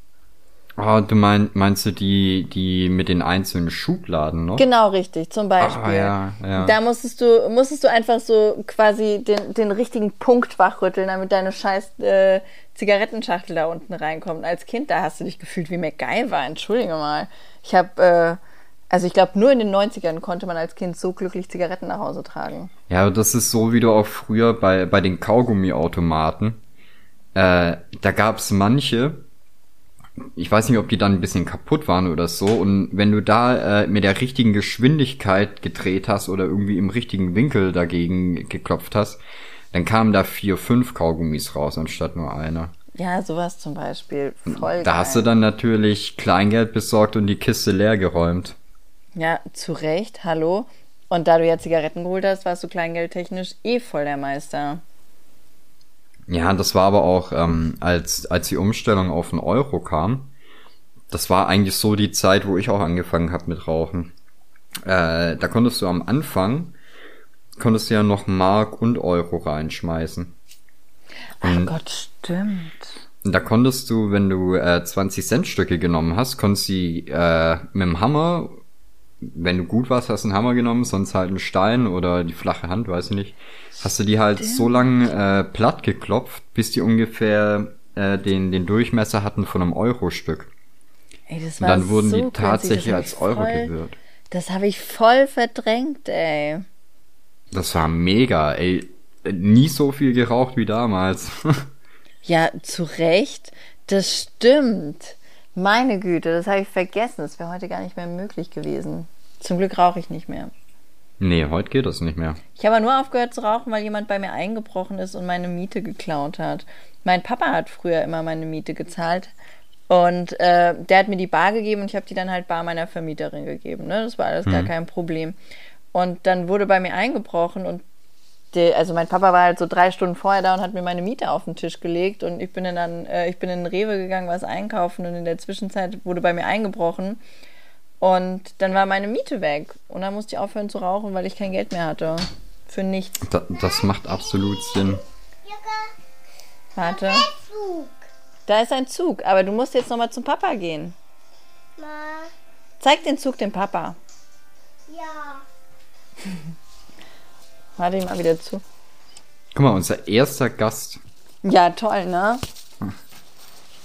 Oh, du mein, meinst du die, die mit den einzelnen Schubladen noch? Genau, richtig, zum Beispiel. Ah, ja, ja. Da musstest du, musstest du einfach so quasi den, den richtigen Punkt wachrütteln, damit deine scheiß äh, Zigarettenschachtel da unten reinkommt. Als Kind, da hast du dich gefühlt wie MacGyver, entschuldige mal. Ich habe, äh, also ich glaube, nur in den 90ern konnte man als Kind so glücklich Zigaretten nach Hause tragen. Ja, das ist so wie du auch früher bei, bei den Kaugummiautomaten. Äh, da gab's manche, ich weiß nicht, ob die dann ein bisschen kaputt waren oder so, und wenn du da äh, mit der richtigen Geschwindigkeit gedreht hast oder irgendwie im richtigen Winkel dagegen geklopft hast, dann kamen da vier, fünf Kaugummis raus, anstatt nur einer. Ja, sowas zum Beispiel. Voll Da geil. hast du dann natürlich Kleingeld besorgt und die Kiste leer geräumt. Ja, zu Recht, hallo. Und da du ja Zigaretten geholt hast, warst du kleingeldtechnisch eh voll der Meister. Ja, das war aber auch, ähm, als, als die Umstellung auf den Euro kam, das war eigentlich so die Zeit, wo ich auch angefangen habe mit Rauchen. Äh, da konntest du am Anfang, konntest du ja noch Mark und Euro reinschmeißen. Ach Und Gott, stimmt. da konntest du, wenn du äh, 20 Cent Stücke genommen hast, konntest du äh, mit dem Hammer, wenn du gut warst, hast du einen Hammer genommen, sonst halt einen Stein oder die flache Hand, weiß ich nicht, hast du die halt so lang äh, platt geklopft, bis die ungefähr äh, den, den Durchmesser hatten von einem Euro-Stück. Ey, das Und war dann wurden so die tatsächlich als ich Euro voll, gewährt. Das habe ich voll verdrängt, ey. Das war mega, ey. Nie so viel geraucht wie damals. (laughs) Ja, zu Recht. Das stimmt. Meine Güte, das habe ich vergessen. Das wäre heute gar nicht mehr möglich gewesen. Zum Glück rauche ich nicht mehr. Nee, heute geht das nicht mehr. Ich habe nur aufgehört zu rauchen, weil jemand bei mir eingebrochen ist und meine Miete geklaut hat. Mein Papa hat früher immer meine Miete gezahlt. Und äh, der hat mir die Bar gegeben und ich habe die dann halt Bar meiner Vermieterin gegeben. Ne? Das war alles hm. gar kein Problem. Und dann wurde bei mir eingebrochen und die, also mein Papa war halt so drei Stunden vorher da und hat mir meine Miete auf den Tisch gelegt und ich bin dann, äh, ich bin in den Rewe gegangen, was einkaufen und in der Zwischenzeit wurde bei mir eingebrochen und dann war meine Miete weg und dann musste ich aufhören zu rauchen, weil ich kein Geld mehr hatte. Für nichts. Da, das macht absolut Sinn. Warte. Da ist ein Zug, aber du musst jetzt nochmal zum Papa gehen. Zeig den Zug dem Papa. Ja. (laughs) Warte ich mal wieder zu. Guck mal, unser erster Gast. Ja, toll, ne?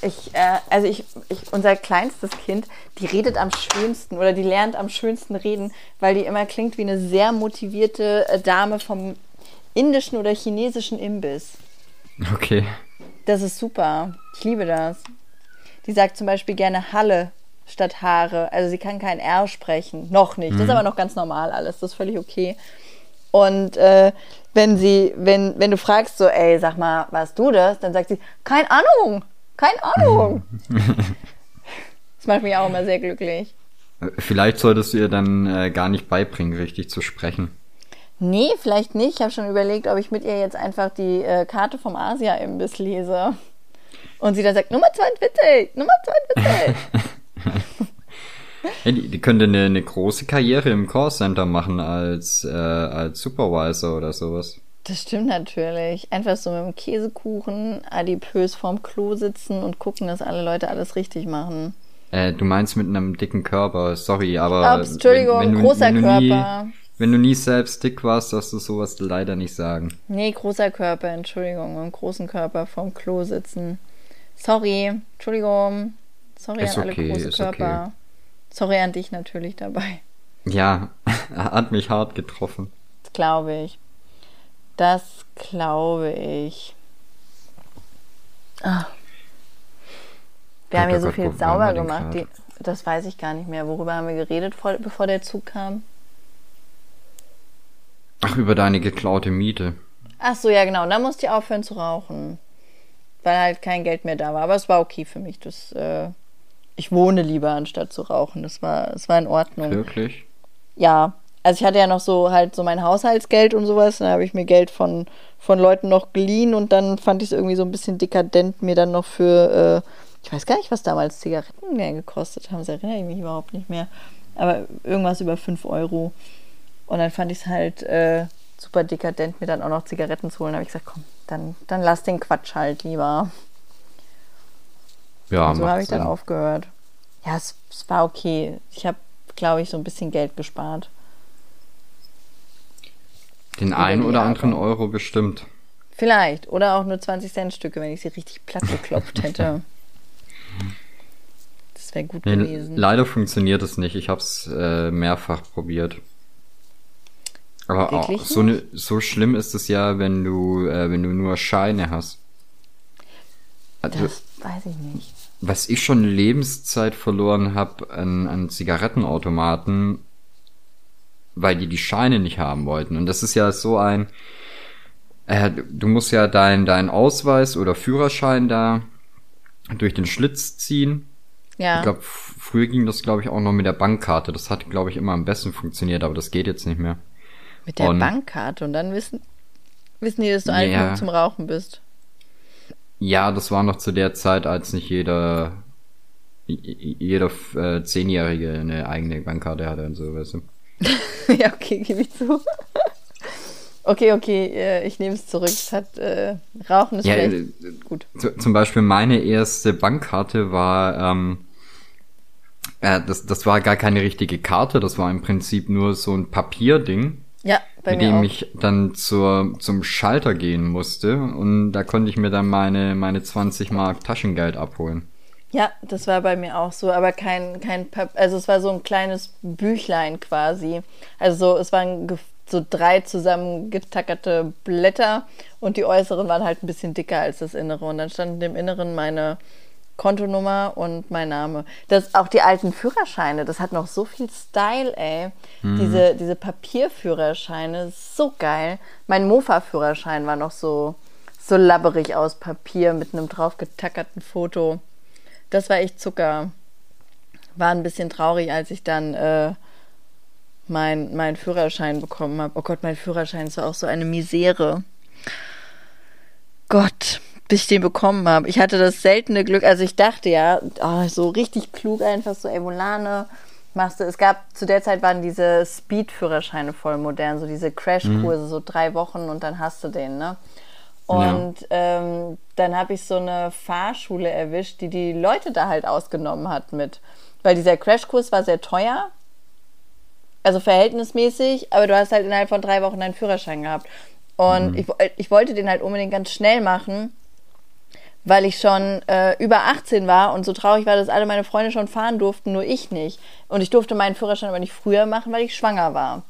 Ich, äh, also ich, ich, unser kleinstes Kind, die redet am schönsten oder die lernt am schönsten reden, weil die immer klingt wie eine sehr motivierte äh, Dame vom indischen oder chinesischen Imbiss. Okay. Das ist super. Ich liebe das. Die sagt zum Beispiel gerne Halle statt Haare. Also sie kann kein R sprechen. Noch nicht. Mhm. Das ist mhm. aber noch ganz normal alles. Das ist völlig okay. Und äh, wenn sie, wenn, wenn du fragst, so, ey, sag mal, warst du das? Dann sagt sie, keine Ahnung, keine Ahnung. (laughs) das macht mich auch immer sehr glücklich. Vielleicht solltest du ihr dann äh, gar nicht beibringen, richtig zu sprechen. Nee, vielleicht nicht. Ich habe schon überlegt, ob ich mit ihr jetzt einfach die äh, Karte vom Asia-Imbiss lese. Und sie dann sagt, Nummer 42, Nummer 42. (laughs) Hey, die, die könnte eine, eine große Karriere im Callcenter machen als, äh, als Supervisor oder sowas. Das stimmt natürlich. Einfach so mit dem Käsekuchen adipös vorm Klo sitzen und gucken, dass alle Leute alles richtig machen. Äh, du meinst mit einem dicken Körper, sorry, aber. Ups, Entschuldigung, wenn, wenn du, großer wenn Körper. Nie, wenn du nie selbst dick warst, darfst du sowas leider nicht sagen. Nee, großer Körper, Entschuldigung, mit einem großen Körper vorm Klo sitzen. Sorry, Entschuldigung. Sorry ist an alle okay, große Körper. Okay. Sorry an dich natürlich dabei. Ja, (laughs) er hat mich hart getroffen. Das glaube ich. Das glaube ich. Ah. Wir haben hier so Gott, viel sauber gemacht. Die, das weiß ich gar nicht mehr. Worüber haben wir geredet, vor, bevor der Zug kam? Ach, über deine geklaute Miete. Ach so, ja genau. Und dann musste ich aufhören zu rauchen. Weil halt kein Geld mehr da war. Aber es war okay für mich. Das äh, ich wohne lieber, anstatt zu rauchen. Das war, das war in Ordnung. Wirklich? Ja. Also ich hatte ja noch so halt so mein Haushaltsgeld und sowas. Dann habe ich mir Geld von, von Leuten noch geliehen und dann fand ich es irgendwie so ein bisschen dekadent, mir dann noch für, äh, ich weiß gar nicht, was damals Zigaretten mehr gekostet haben. Das erinnere ich mich überhaupt nicht mehr. Aber irgendwas über 5 Euro. Und dann fand ich es halt äh, super dekadent, mir dann auch noch Zigaretten zu holen. Da habe ich gesagt, komm, dann, dann lass den Quatsch halt lieber. Ja, und so habe ich Sinn. dann aufgehört. Ja, es, es war okay. Ich habe, glaube ich, so ein bisschen Geld gespart. Den einen oder anderen Euro bestimmt. Vielleicht. Oder auch nur 20 Cent Stücke, wenn ich sie richtig platt (laughs) geklopft hätte. das wäre gut nee, gewesen. Leider funktioniert es nicht. Ich habe es äh, mehrfach probiert. Aber auch, so, ne, so schlimm ist es ja, wenn du, äh, wenn du nur Scheine hast. Also, das weiß ich nicht was ich schon Lebenszeit verloren habe an, an Zigarettenautomaten, weil die die Scheine nicht haben wollten. Und das ist ja so ein, äh, du musst ja deinen dein Ausweis oder Führerschein da durch den Schlitz ziehen. Ja. Ich glaube, früher ging das, glaube ich, auch noch mit der Bankkarte. Das hat, glaube ich, immer am besten funktioniert, aber das geht jetzt nicht mehr. Mit der und, Bankkarte und dann wissen, wissen die, dass du alt ja, zum Rauchen bist. Ja, das war noch zu der Zeit, als nicht jeder jeder äh, Zehnjährige eine eigene Bankkarte hatte und so, weißt du. (laughs) ja, okay, gebe ich zu. (laughs) okay, okay, äh, ich nehme es zurück. Es hat äh, Rauchen ist ja, vielleicht äh, gut. Zum Beispiel meine erste Bankkarte war, ähm, äh, das, das war gar keine richtige Karte, das war im Prinzip nur so ein Papierding. Ja, bei mit dem auch. ich dann zur, zum Schalter gehen musste und da konnte ich mir dann meine, meine 20 Mark Taschengeld abholen. Ja, das war bei mir auch so, aber kein, kein, also es war so ein kleines Büchlein quasi. Also so, es waren so drei zusammengetackerte Blätter und die äußeren waren halt ein bisschen dicker als das innere und dann standen im Inneren meine Kontonummer und mein Name. Das auch die alten Führerscheine, das hat noch so viel Style, ey. Mhm. Diese, diese Papierführerscheine, so geil. Mein Mofa-Führerschein war noch so, so labberig aus Papier mit einem draufgetackerten Foto. Das war echt Zucker. War ein bisschen traurig, als ich dann äh, meinen mein Führerschein bekommen habe. Oh Gott, mein Führerschein ist auch so eine Misere. Gott, bis ich den bekommen habe. Ich hatte das seltene Glück, also ich dachte ja, oh, so richtig klug einfach so, ey, machst du. Es gab, zu der Zeit waren diese Speed-Führerscheine voll modern, so diese Crashkurse, mhm. so drei Wochen und dann hast du den, ne? Und ja. ähm, dann habe ich so eine Fahrschule erwischt, die die Leute da halt ausgenommen hat mit. Weil dieser Crashkurs war sehr teuer, also verhältnismäßig, aber du hast halt innerhalb von drei Wochen deinen Führerschein gehabt. Und mhm. ich, ich wollte den halt unbedingt ganz schnell machen, weil ich schon äh, über 18 war und so traurig war, dass alle meine Freunde schon fahren durften, nur ich nicht. Und ich durfte meinen Führerschein aber nicht früher machen, weil ich schwanger war.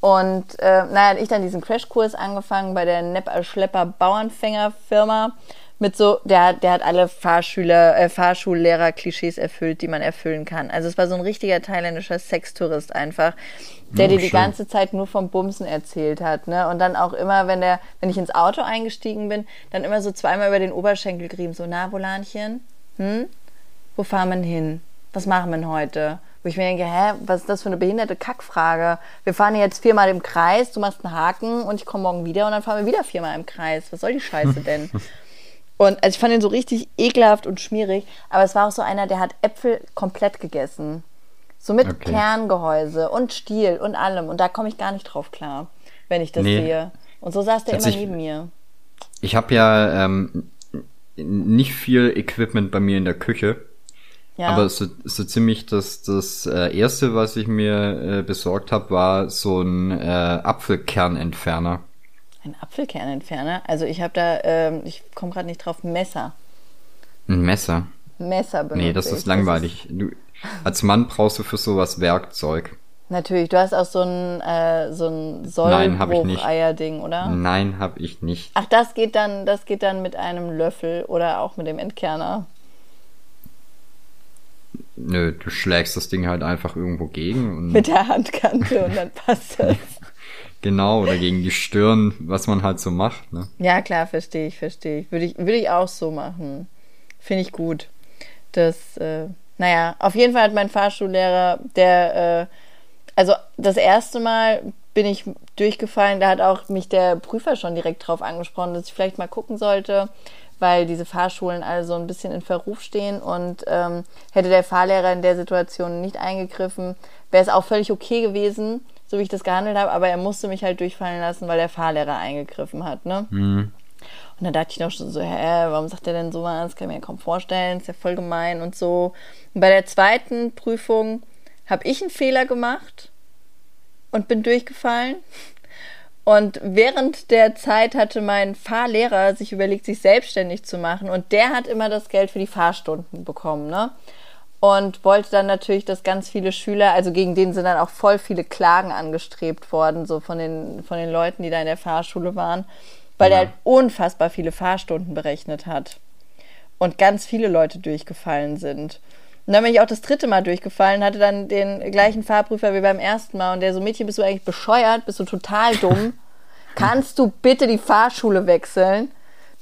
Und äh, naja, ich dann diesen Crashkurs angefangen bei der Nepper Schlepper Bauernfängerfirma mit so, der, der hat alle Fahrschüler, äh, Fahrschullehrer-Klischees erfüllt, die man erfüllen kann. Also es war so ein richtiger thailändischer Sextourist einfach, der dir die schön. ganze Zeit nur vom Bumsen erzählt hat, ne? Und dann auch immer, wenn der, wenn ich ins Auto eingestiegen bin, dann immer so zweimal über den Oberschenkel gerieben, so, na, Volanchen, hm? Wo fahren wir hin? Was machen wir heute? Wo ich mir denke, hä, was ist das für eine behinderte Kackfrage? Wir fahren jetzt viermal im Kreis, du machst einen Haken und ich komme morgen wieder und dann fahren wir wieder viermal im Kreis. Was soll die Scheiße denn? (laughs) Und also ich fand ihn so richtig ekelhaft und schmierig, aber es war auch so einer, der hat Äpfel komplett gegessen. So mit okay. Kerngehäuse und Stiel und allem. Und da komme ich gar nicht drauf klar, wenn ich das nee. sehe. Und so saß der immer neben mir. Ich habe ja ähm, nicht viel Equipment bei mir in der Küche. Ja. Aber so, so ziemlich das, das äh, erste, was ich mir äh, besorgt habe, war so ein äh, Apfelkernentferner. Ein Apfelkernentferner? Also ich habe da, ähm, ich komme gerade nicht drauf, Messer. Ein Messer? Messer benutze Nee, das ist langweilig. Du, als Mann brauchst du für sowas Werkzeug. Natürlich, du hast auch so ein, äh, so ein Sollbruch-Eierding, oder? Nein, habe ich nicht. Ach, das geht dann, das geht dann mit einem Löffel oder auch mit dem Entkerner. Nö, du schlägst das Ding halt einfach irgendwo gegen. mit der Handkante und dann passt (laughs) das. Genau, oder gegen die Stirn, was man halt so macht. Ne? Ja, klar, verstehe ich, verstehe ich. Würde ich, würde ich auch so machen. Finde ich gut. Das, äh, naja, auf jeden Fall hat mein Fahrschullehrer, der, äh, also das erste Mal bin ich durchgefallen, da hat auch mich der Prüfer schon direkt drauf angesprochen, dass ich vielleicht mal gucken sollte, weil diese Fahrschulen alle so ein bisschen in Verruf stehen und ähm, hätte der Fahrlehrer in der Situation nicht eingegriffen, wäre es auch völlig okay gewesen so wie ich das gehandelt habe, aber er musste mich halt durchfallen lassen, weil der Fahrlehrer eingegriffen hat, ne? Mhm. Und dann dachte ich noch so, hä, warum sagt er denn sowas? Das kann ich mir kaum vorstellen, ist ja voll gemein und so. Und bei der zweiten Prüfung habe ich einen Fehler gemacht und bin durchgefallen. Und während der Zeit hatte mein Fahrlehrer sich überlegt, sich selbstständig zu machen. Und der hat immer das Geld für die Fahrstunden bekommen, ne? und wollte dann natürlich, dass ganz viele Schüler, also gegen den sind dann auch voll viele Klagen angestrebt worden, so von den, von den Leuten, die da in der Fahrschule waren, weil ja. er halt unfassbar viele Fahrstunden berechnet hat und ganz viele Leute durchgefallen sind. Und dann bin ich auch das dritte Mal durchgefallen, hatte dann den gleichen Fahrprüfer wie beim ersten Mal und der so, Mädchen, bist du eigentlich bescheuert, bist du total dumm? (laughs) Kannst du bitte die Fahrschule wechseln?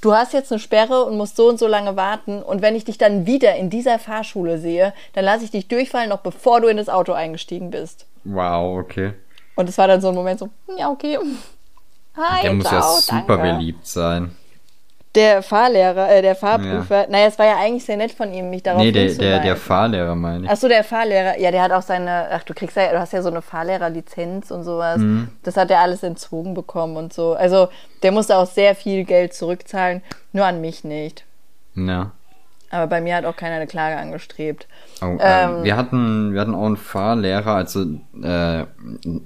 du hast jetzt eine Sperre und musst so und so lange warten und wenn ich dich dann wieder in dieser Fahrschule sehe, dann lasse ich dich durchfallen, noch bevor du in das Auto eingestiegen bist. Wow, okay. Und es war dann so ein Moment so, ja, okay. Hi, Der muss ja super danke. beliebt sein. Der Fahrlehrer, äh, der Fahrprüfer. Ja. Naja, es war ja eigentlich sehr nett von ihm, mich darauf Nee, der, der, der Fahrlehrer meine ich. Ach so, der Fahrlehrer. Ja, der hat auch seine, ach, du kriegst ja, du hast ja so eine Fahrlehrerlizenz und sowas. Mhm. Das hat er alles entzogen bekommen und so. Also, der musste auch sehr viel Geld zurückzahlen, nur an mich nicht. Ja. Aber bei mir hat auch keiner eine Klage angestrebt. Oh, äh, ähm, wir hatten, wir hatten auch einen Fahrlehrer, also äh,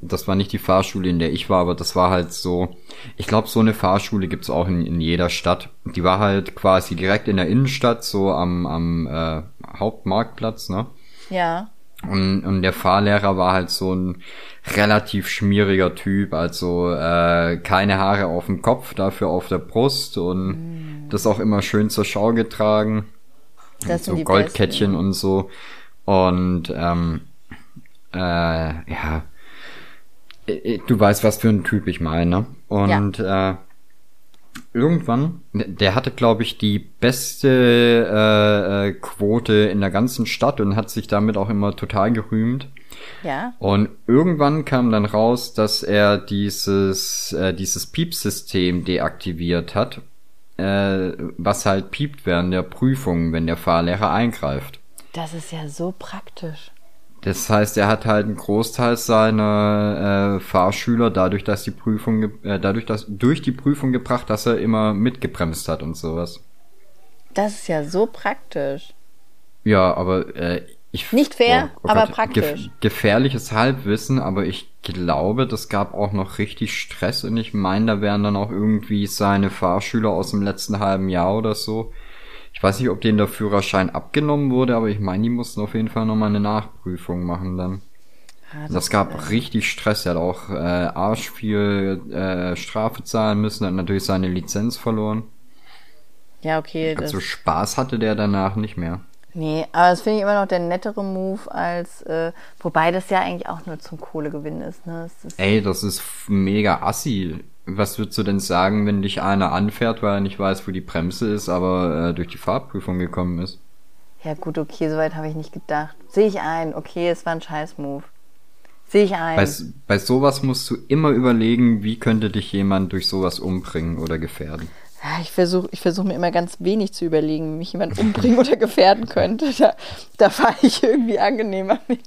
das war nicht die Fahrschule, in der ich war, aber das war halt so, ich glaube, so eine Fahrschule gibt's auch in, in jeder Stadt. Die war halt quasi direkt in der Innenstadt, so am, am äh, Hauptmarktplatz, ne? Ja. Und, und der Fahrlehrer war halt so ein relativ schmieriger Typ, also äh, keine Haare auf dem Kopf, dafür auf der Brust und mm. das auch immer schön zur Schau getragen. Das so Goldkettchen besten. und so. Und ähm, äh, ja, äh, du weißt, was für ein Typ ich meine. Und äh, irgendwann, der hatte, glaube ich, die beste äh, äh, Quote in der ganzen Stadt und hat sich damit auch immer total gerühmt. Ja. Und irgendwann kam dann raus, dass er dieses, äh, dieses Piepsystem deaktiviert hat, äh, was halt piept während der Prüfung, wenn der Fahrlehrer eingreift. Das ist ja so praktisch. Das heißt, er hat halt einen Großteil seiner äh, Fahrschüler dadurch, dass die Prüfung, äh, dadurch, dass durch die Prüfung gebracht, dass er immer mitgebremst hat und sowas. Das ist ja so praktisch. Ja, aber äh, ich Nicht fair, aber praktisch. Gef gefährliches Halbwissen, aber ich glaube, das gab auch noch richtig Stress und ich meine, da wären dann auch irgendwie seine Fahrschüler aus dem letzten halben Jahr oder so. Ich weiß nicht, ob denen der Führerschein abgenommen wurde, aber ich meine, die mussten auf jeden Fall nochmal eine Nachprüfung machen dann. Ah, Das gab richtig Stress. Er hat auch äh, arsch viel äh, Strafe zahlen müssen, hat natürlich seine Lizenz verloren. Ja, okay. Das, Also Spaß hatte der danach nicht mehr. Nee, aber das finde ich immer noch der nettere Move als, äh, wobei das ja eigentlich auch nur zum Kohlegewinn ist, ne? Es ist, Ey, das ist mega assi. Was würdest du denn sagen, wenn dich einer anfährt, weil er nicht weiß, wo die Bremse ist, aber äh, durch die Fahrprüfung gekommen ist? ja gut, okay, soweit habe ich nicht gedacht. Sehe ich ein, okay, es war ein Scheiß-Move. Sehe ich ein. Bei, bei sowas musst du immer überlegen, wie könnte dich jemand durch sowas umbringen oder gefährden. Ja, ich versuche ich versuch mir immer ganz wenig zu überlegen, wie mich jemand umbringen oder gefährden könnte. Da, da fahre ich irgendwie angenehmer mit.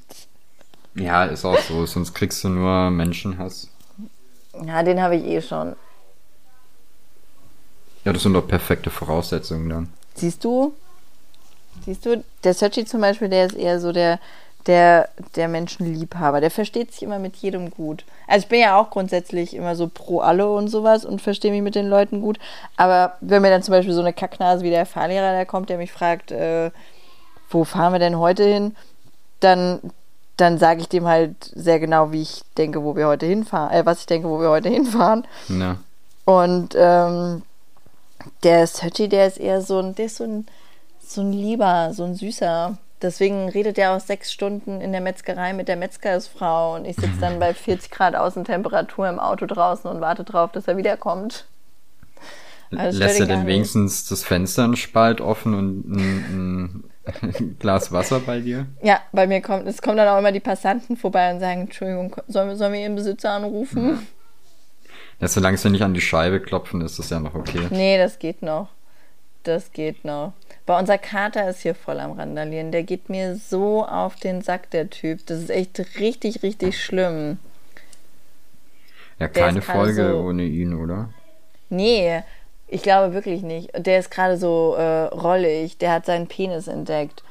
Ja, ist auch so, sonst kriegst du nur Menschenhass. Ja, den habe ich eh schon. Ja, das sind doch perfekte Voraussetzungen dann. Siehst du? Siehst du, der Searchy zum Beispiel, der ist eher so der, der, der Menschenliebhaber. Der versteht sich immer mit jedem gut. Also ich bin ja auch grundsätzlich immer so pro alle und sowas und verstehe mich mit den Leuten gut. Aber wenn mir dann zum Beispiel so eine Kacknase wie der Fahrlehrer da kommt, der mich fragt, äh, wo fahren wir denn heute hin, dann, dann sage ich dem halt sehr genau, wie ich denke, wo wir heute hinfahren, äh, was ich denke, wo wir heute hinfahren. Ja. Und ähm, der Sötti, der ist eher so ein, der ist so ein, so ein Lieber, so ein Süßer. Deswegen redet er auch sechs Stunden in der Metzgerei mit der Metzgersfrau und ich sitze dann bei 40 Grad Außentemperatur im Auto draußen und warte drauf, dass er wiederkommt. Also Lässt er denn wenigstens das Fenster einen Spalt offen und ein, ein (laughs) Glas Wasser bei dir? Ja, bei mir kommt, es kommen dann auch immer die Passanten vorbei und sagen, Entschuldigung, sollen wir, sollen wir Ihren Besitzer anrufen? Ja, solange sie nicht an die Scheibe klopfen, ist das ja noch okay. Nee, das geht noch. Das geht noch. Bei unser Kater ist hier voll am Randalieren. Der geht mir so auf den Sack, der Typ. Das ist echt richtig, richtig schlimm. Ja, keine Folge so- ohne ihn, oder? Nee, ich glaube wirklich nicht. Der ist gerade so äh, rollig. Der hat seinen Penis entdeckt.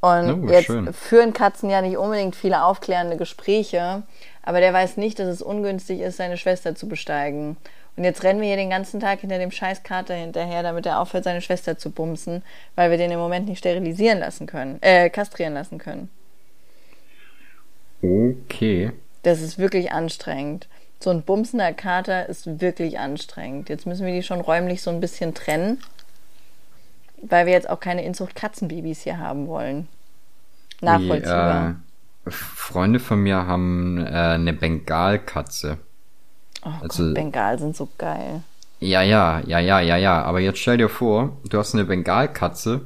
Und Oh, jetzt schön. führen Katzen ja nicht unbedingt viele aufklärende Gespräche, aber der weiß nicht, dass es ungünstig ist, seine Schwester zu besteigen. Und jetzt rennen wir hier den ganzen Tag hinter dem scheiß Kater hinterher, damit er aufhört, seine Schwester zu bumsen, weil wir den im Moment nicht sterilisieren lassen können, äh, kastrieren lassen können. Okay. Das ist wirklich anstrengend. So ein bumsender Kater ist wirklich anstrengend. Jetzt müssen wir die schon räumlich so ein bisschen trennen, weil wir jetzt auch keine Inzucht Katzenbabys hier haben wollen. Nachvollziehbar. Die, äh, Freunde von mir haben äh, eine Bengalkatze. Oh also- Gott, Bengal sind so geil. Ja, ja, ja, ja, ja, ja. Aber jetzt stell dir vor, du hast eine Bengalkatze.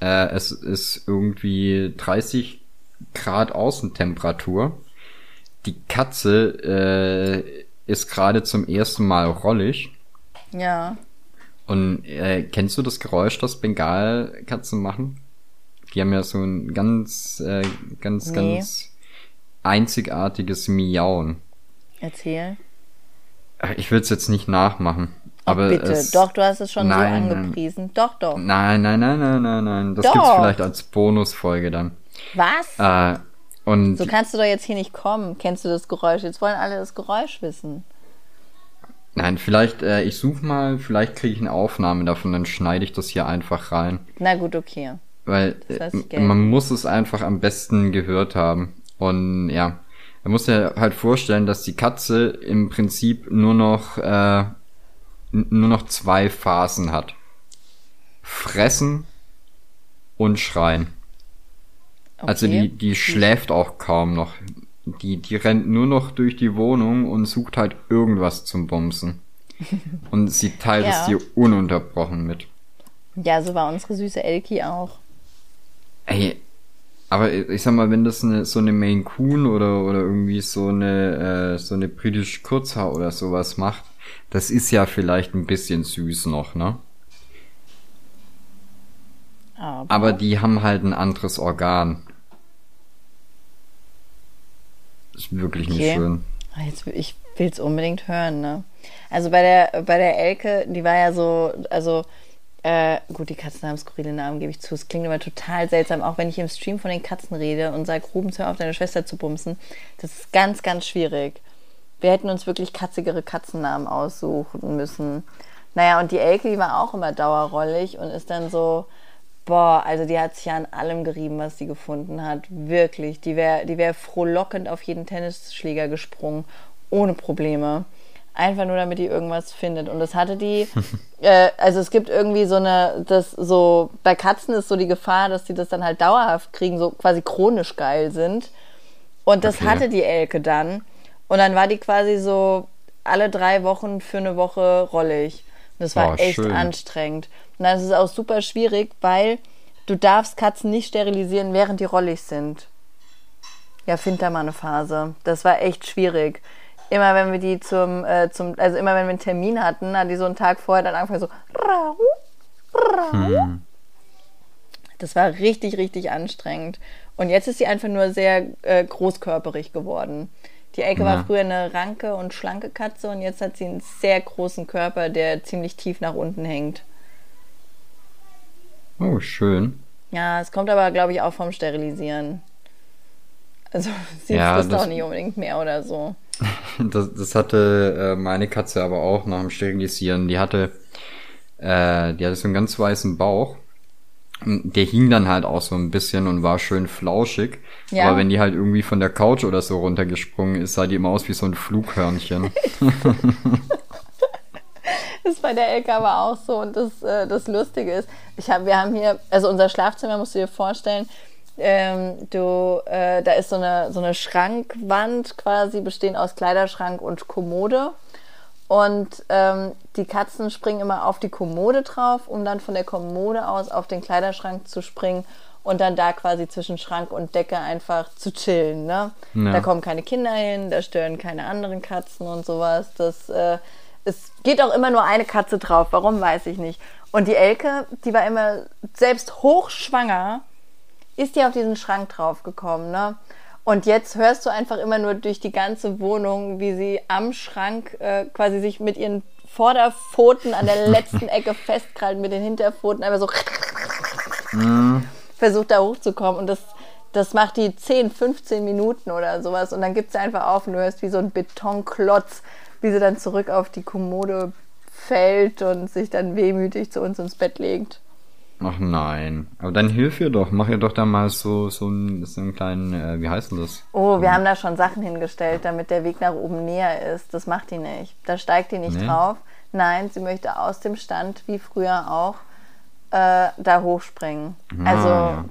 Äh, es ist irgendwie 30 Grad Außentemperatur. Die Katze äh, ist gerade zum ersten Mal rollig. Ja. Und äh, kennst du das Geräusch, das Bengalkatzen machen? Die haben ja so ein ganz, äh, ganz, Nee. ganz einzigartiges Miauen. Erzähl. Ich will es jetzt nicht nachmachen. Ach, Aber bitte. es, Doch, du hast es schon Nein, so angepriesen. Doch, doch. Nein, nein, nein, nein, nein, nein. Das Doch. gibt's vielleicht als Bonusfolge dann. Was? Äh, und So kannst du doch jetzt hier nicht kommen. Kennst du das Geräusch? Jetzt wollen alle das Geräusch wissen. nein, vielleicht, äh, ich suche mal, vielleicht kriege ich eine Aufnahme davon, dann schneide ich das hier einfach rein. Na gut, okay. Weil Das lass äh, man muss es einfach am besten gehört haben. Und ja, man muss ja halt vorstellen, dass die Katze im Prinzip nur noch äh, nur noch zwei Phasen hat. Fressen und schreien. Okay. Also die, die schläft auch kaum noch. Die, die rennt nur noch durch die Wohnung und sucht halt irgendwas zum Bumsen. (laughs) Und sie teilt ja. es dir ununterbrochen mit. Ja, so war unsere süße Elki auch. Ey, aber ich sag mal, wenn das eine, so eine Maine Coon oder, oder irgendwie so eine, äh, so eine britische Kurzhaar oder sowas macht, das ist ja vielleicht ein bisschen süß noch, ne? Aber, Aber die haben halt ein anderes Organ. Ist wirklich okay. nicht schön. Ah, jetzt, ich will es unbedingt hören, ne? Also bei der, bei der Elke, die war ja so, also äh, gut, die Katzen haben skurrile Namen, gebe ich zu. Es klingt immer total seltsam, auch wenn ich im Stream von den Katzen rede und sage, Rubens, hör auf, deine Schwester zu bumsen. Das ist ganz, ganz schwierig. Wir hätten uns wirklich katzigere Katzennamen aussuchen müssen. Naja, und die Elke, die war auch immer dauerrollig und ist dann so, boah, also die hat sich ja an allem gerieben, was sie gefunden hat. Wirklich. Die wäre die wär frohlockend auf jeden Tennisschläger gesprungen, ohne Probleme. Einfach nur, damit die irgendwas findet. Und das hatte die, (laughs) äh, also es gibt irgendwie so eine, das so, bei Katzen ist so die Gefahr, dass die das dann halt dauerhaft kriegen, so quasi chronisch geil sind. Und das okay. hatte die Elke dann. Und dann war die quasi so alle drei Wochen für eine Woche rollig. Und das war oh, echt schön. anstrengend. Und dann ist es auch super schwierig, weil du darfst Katzen nicht sterilisieren, während die rollig sind. Ja, find da mal eine Phase. Das war echt schwierig immer wenn wir die zum, äh, zum, also immer wenn wir einen Termin hatten, hat die so einen Tag vorher dann angefangen so. Hm. Das war richtig, richtig anstrengend. Und jetzt ist sie einfach nur sehr äh, großkörperig geworden. Die Elke ja. war früher eine ranke und schlanke Katze und jetzt hat sie einen sehr großen Körper, der ziemlich tief nach unten hängt. Oh, schön. Ja, es kommt aber, glaube ich, auch vom Sterilisieren. Also (laughs) sie ja, frisst auch nicht unbedingt mehr oder so. (laughs) Das, das hatte äh, meine Katze aber auch nach dem Sterilisieren. Die hatte, äh, die hatte so einen ganz weißen Bauch. Der hing dann halt auch so ein bisschen und war schön flauschig. Ja. Aber wenn die halt irgendwie von der Couch oder so runtergesprungen ist, sah die immer aus wie so ein Flughörnchen. (laughs) das ist bei der Elke aber auch so. Und das, äh, das Lustige ist, ich hab, wir haben hier, also unser Schlafzimmer musst du dir vorstellen, ähm, du, äh, da ist so eine, so eine Schrankwand quasi, bestehend aus Kleiderschrank und Kommode. Und ähm, die Katzen springen immer auf die Kommode drauf, um dann von der Kommode aus auf den Kleiderschrank zu springen und dann da quasi zwischen Schrank und Decke einfach zu chillen. Ne? Ja. Da kommen keine Kinder hin, da stören keine anderen Katzen und sowas. Das, äh, es geht auch immer nur eine Katze drauf. Warum, weiß ich nicht. Und die Elke, die war immer selbst hochschwanger ist die auf diesen Schrank draufgekommen, ne? Und jetzt hörst du einfach immer nur durch die ganze Wohnung, wie sie am Schrank äh, quasi sich mit ihren Vorderpfoten an der (laughs) letzten Ecke festkrallt, mit den Hinterpfoten einfach so mhm. versucht da hochzukommen. Und das, das macht die 10, 15 Minuten oder sowas. Und dann gibt sie einfach auf und du hörst wie so ein Betonklotz, wie sie dann zurück auf die Kommode fällt und sich dann wehmütig zu uns ins Bett legt. Ach nein. Aber dann hilf ihr doch. Mach ihr doch da mal so, so, einen, so einen kleinen, äh, wie heißt denn das? Oh, wir haben da schon Sachen hingestellt, damit der Weg nach oben näher ist. Das macht die nicht. Da steigt die nicht nee. drauf. Nein, sie möchte aus dem Stand, wie früher auch, äh, da hochspringen. Ah, also, ja.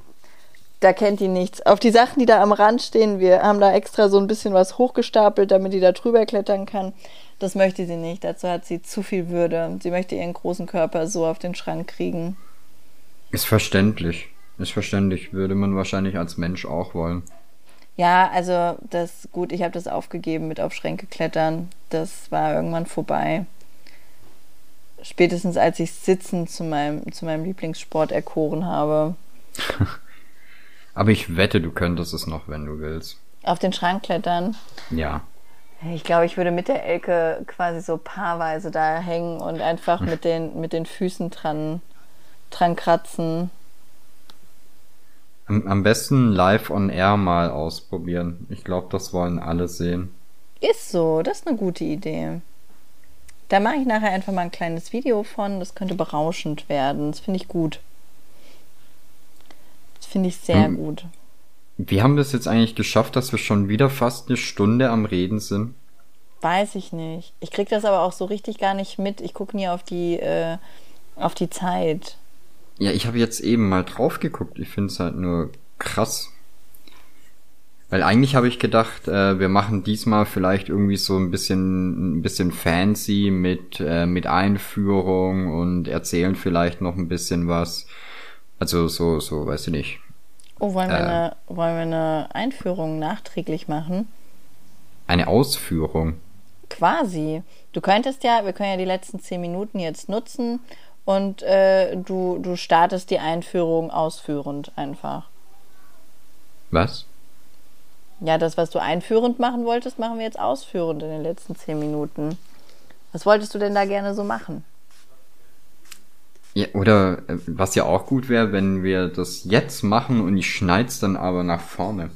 da kennt die nichts. Auf die Sachen, die da am Rand stehen, wir haben da extra so ein bisschen was hochgestapelt, damit die da drüber klettern kann. Das möchte sie nicht. Dazu hat sie zu viel Würde. Sie möchte ihren großen Körper so auf den Schrank kriegen. Ist verständlich. Ist verständlich. Würde man wahrscheinlich als Mensch auch wollen. Ja, also das gut, ich habe das aufgegeben mit auf Schränke klettern. Das war irgendwann vorbei. Spätestens als ich Sitzen zu meinem, zu meinem Lieblingssport erkoren habe. (laughs) Aber ich wette, du könntest es noch, wenn du willst. Auf den Schrank klettern? Ja. Ich glaube, ich würde mit der Elke quasi so paarweise da hängen und einfach mit den, mit den Füßen dran dran kratzen. Am, am besten live on air mal ausprobieren. Ich glaube, das wollen alle sehen. Ist so, das ist eine gute Idee. Da mache ich nachher einfach mal ein kleines Video von. Das könnte berauschend werden. Das finde ich gut. Das finde ich sehr hm. gut. Wie haben wir es jetzt eigentlich geschafft, dass wir schon wieder fast eine Stunde am Reden sind? Weiß ich nicht. Ich kriege das aber auch so richtig gar nicht mit. Ich gucke nie auf die, äh, auf die Zeit. Ja, ich habe jetzt eben mal drauf geguckt. Ich finde es halt nur krass. Weil eigentlich habe ich gedacht, äh, wir machen diesmal vielleicht irgendwie so ein bisschen ein bisschen fancy mit äh, mit Einführung und erzählen vielleicht noch ein bisschen was. Also so so, weißt du nicht. Oh, wollen wir, äh, eine, wollen wir eine Einführung nachträglich machen? Eine Ausführung. Quasi. Du könntest ja, wir können ja die letzten zehn Minuten jetzt nutzen und äh, du, du startest die Einführung ausführend einfach. Was? Ja, das, was du einführend machen wolltest, machen wir jetzt ausführend in den letzten zehn Minuten. Was wolltest du denn da gerne so machen? Ja, oder äh, was ja auch gut wäre, wenn wir das jetzt machen und ich schneid's dann aber nach vorne.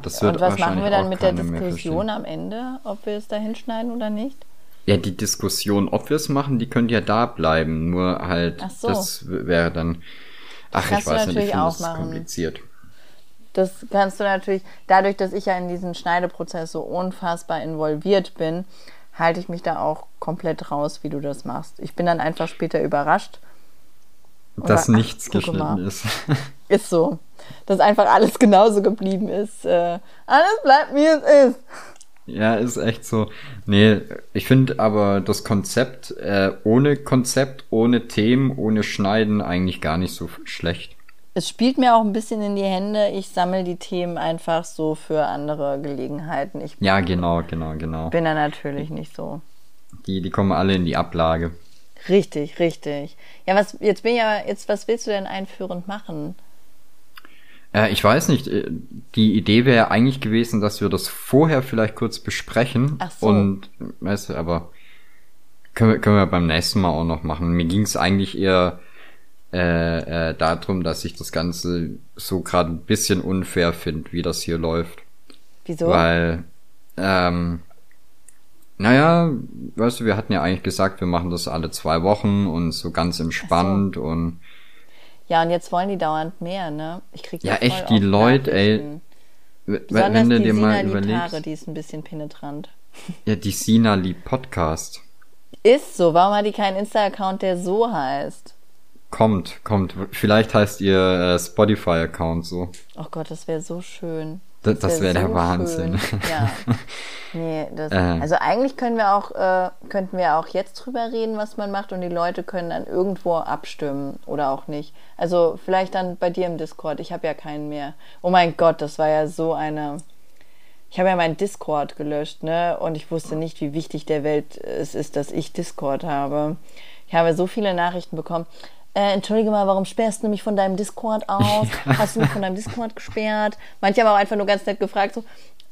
Das wird und was machen wir dann mit der Diskussion am Ende, ob wir es da hinschneiden oder nicht? Ja, die Diskussion, ob wir es machen, die könnte ja da bleiben. Nur halt, so. das wäre dann. Ach, ich weiß nicht, ich finde das machen. kompliziert. Das kannst du natürlich, dadurch, dass ich ja in diesen Schneideprozess so unfassbar involviert bin, halte ich mich da auch komplett raus, wie du das machst. Ich bin dann einfach später überrascht. Dass ach, nichts geschnitten mal. ist. (laughs) ist so. Dass einfach alles genauso geblieben ist. Äh, alles bleibt wie es ist. Ja, ist echt so. Nee, ich finde aber das Konzept äh, ohne Konzept, ohne Themen, ohne Schneiden eigentlich gar nicht so schlecht es spielt mir auch ein bisschen in die Hände. Ich sammle die Themen einfach so für andere Gelegenheiten. Ich ja, genau, genau, genau. Bin da natürlich nicht so. Die, die kommen alle in die Ablage. Richtig, richtig. Ja, was jetzt bin ja jetzt, was willst du denn einführend machen? Äh, ich weiß nicht. Äh, die Idee wäre eigentlich gewesen, dass wir das vorher vielleicht kurz besprechen. Ach so. Und weißt du, aber können wir, können wir beim nächsten Mal auch noch machen. Mir ging es eigentlich eher äh, äh, darum, dass ich das Ganze so gerade ein bisschen unfair finde, wie das hier läuft. Wieso? Weil, ähm, naja, weißt du, wir hatten ja eigentlich gesagt, wir machen das alle zwei Wochen und so ganz entspannt so. und ja, und jetzt wollen die dauernd mehr, ne? Ich krieg ja echt die Leute, ey. Besonders wenn du dir Sina mal überlegst, Haare, die ist ein bisschen penetrant. (laughs) Ja, die Sina liebt Podcast. Ist so. Warum hat die keinen Insta-Account, der so heißt? Kommt, kommt. Vielleicht heißt ihr äh, Spotify-Account so. Oh Gott, das wäre so schön. Das, das wäre wär der so Wahnsinn. Schön. Ja. (laughs) Nee, das, äh. also eigentlich können wir auch, äh, könnten wir auch jetzt drüber reden, was man macht und die Leute können dann irgendwo abstimmen oder auch nicht. Also vielleicht dann bei dir im Discord. Ich habe ja keinen mehr. Oh mein Gott, das war ja so eine. Ich habe ja meinen Discord gelöscht, ne? Und ich wusste nicht, wie wichtig der Welt es ist, dass ich Discord habe. Ich habe so viele Nachrichten bekommen äh, entschuldige mal, warum sperrst du mich von deinem Discord aus? (laughs) Hast du mich von deinem Discord gesperrt? Manche haben auch einfach nur ganz nett gefragt, so,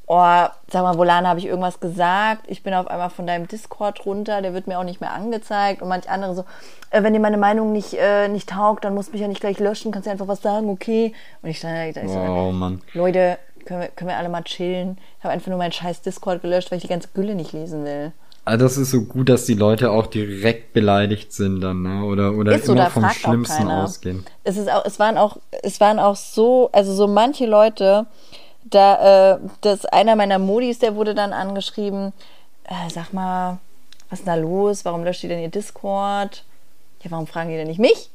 oh, sag mal, Volana, habe ich irgendwas gesagt? Ich bin auf einmal von deinem Discord runter, der wird mir auch nicht mehr angezeigt. Und manche andere so, äh, wenn dir meine Meinung nicht, äh, nicht taugt, dann musst du mich ja nicht gleich löschen, kannst du einfach was sagen, okay? Und ich stand da, ich so, oh, Mann. Leute, können wir, können wir alle mal chillen? Ich habe einfach nur meinen scheiß Discord gelöscht, weil ich die ganze Gülle nicht lesen will. Also das ist so gut, dass die Leute auch direkt beleidigt sind dann, ne? Oder, oder so, immer vom Schlimmsten ausgehen. Es ist auch, es waren auch, es waren auch so, also so manche Leute, da, äh, das einer meiner Modis, der wurde dann angeschrieben, äh, sag mal, was ist da los? Warum löscht ihr denn ihr Discord? Ja, warum fragen die denn nicht mich?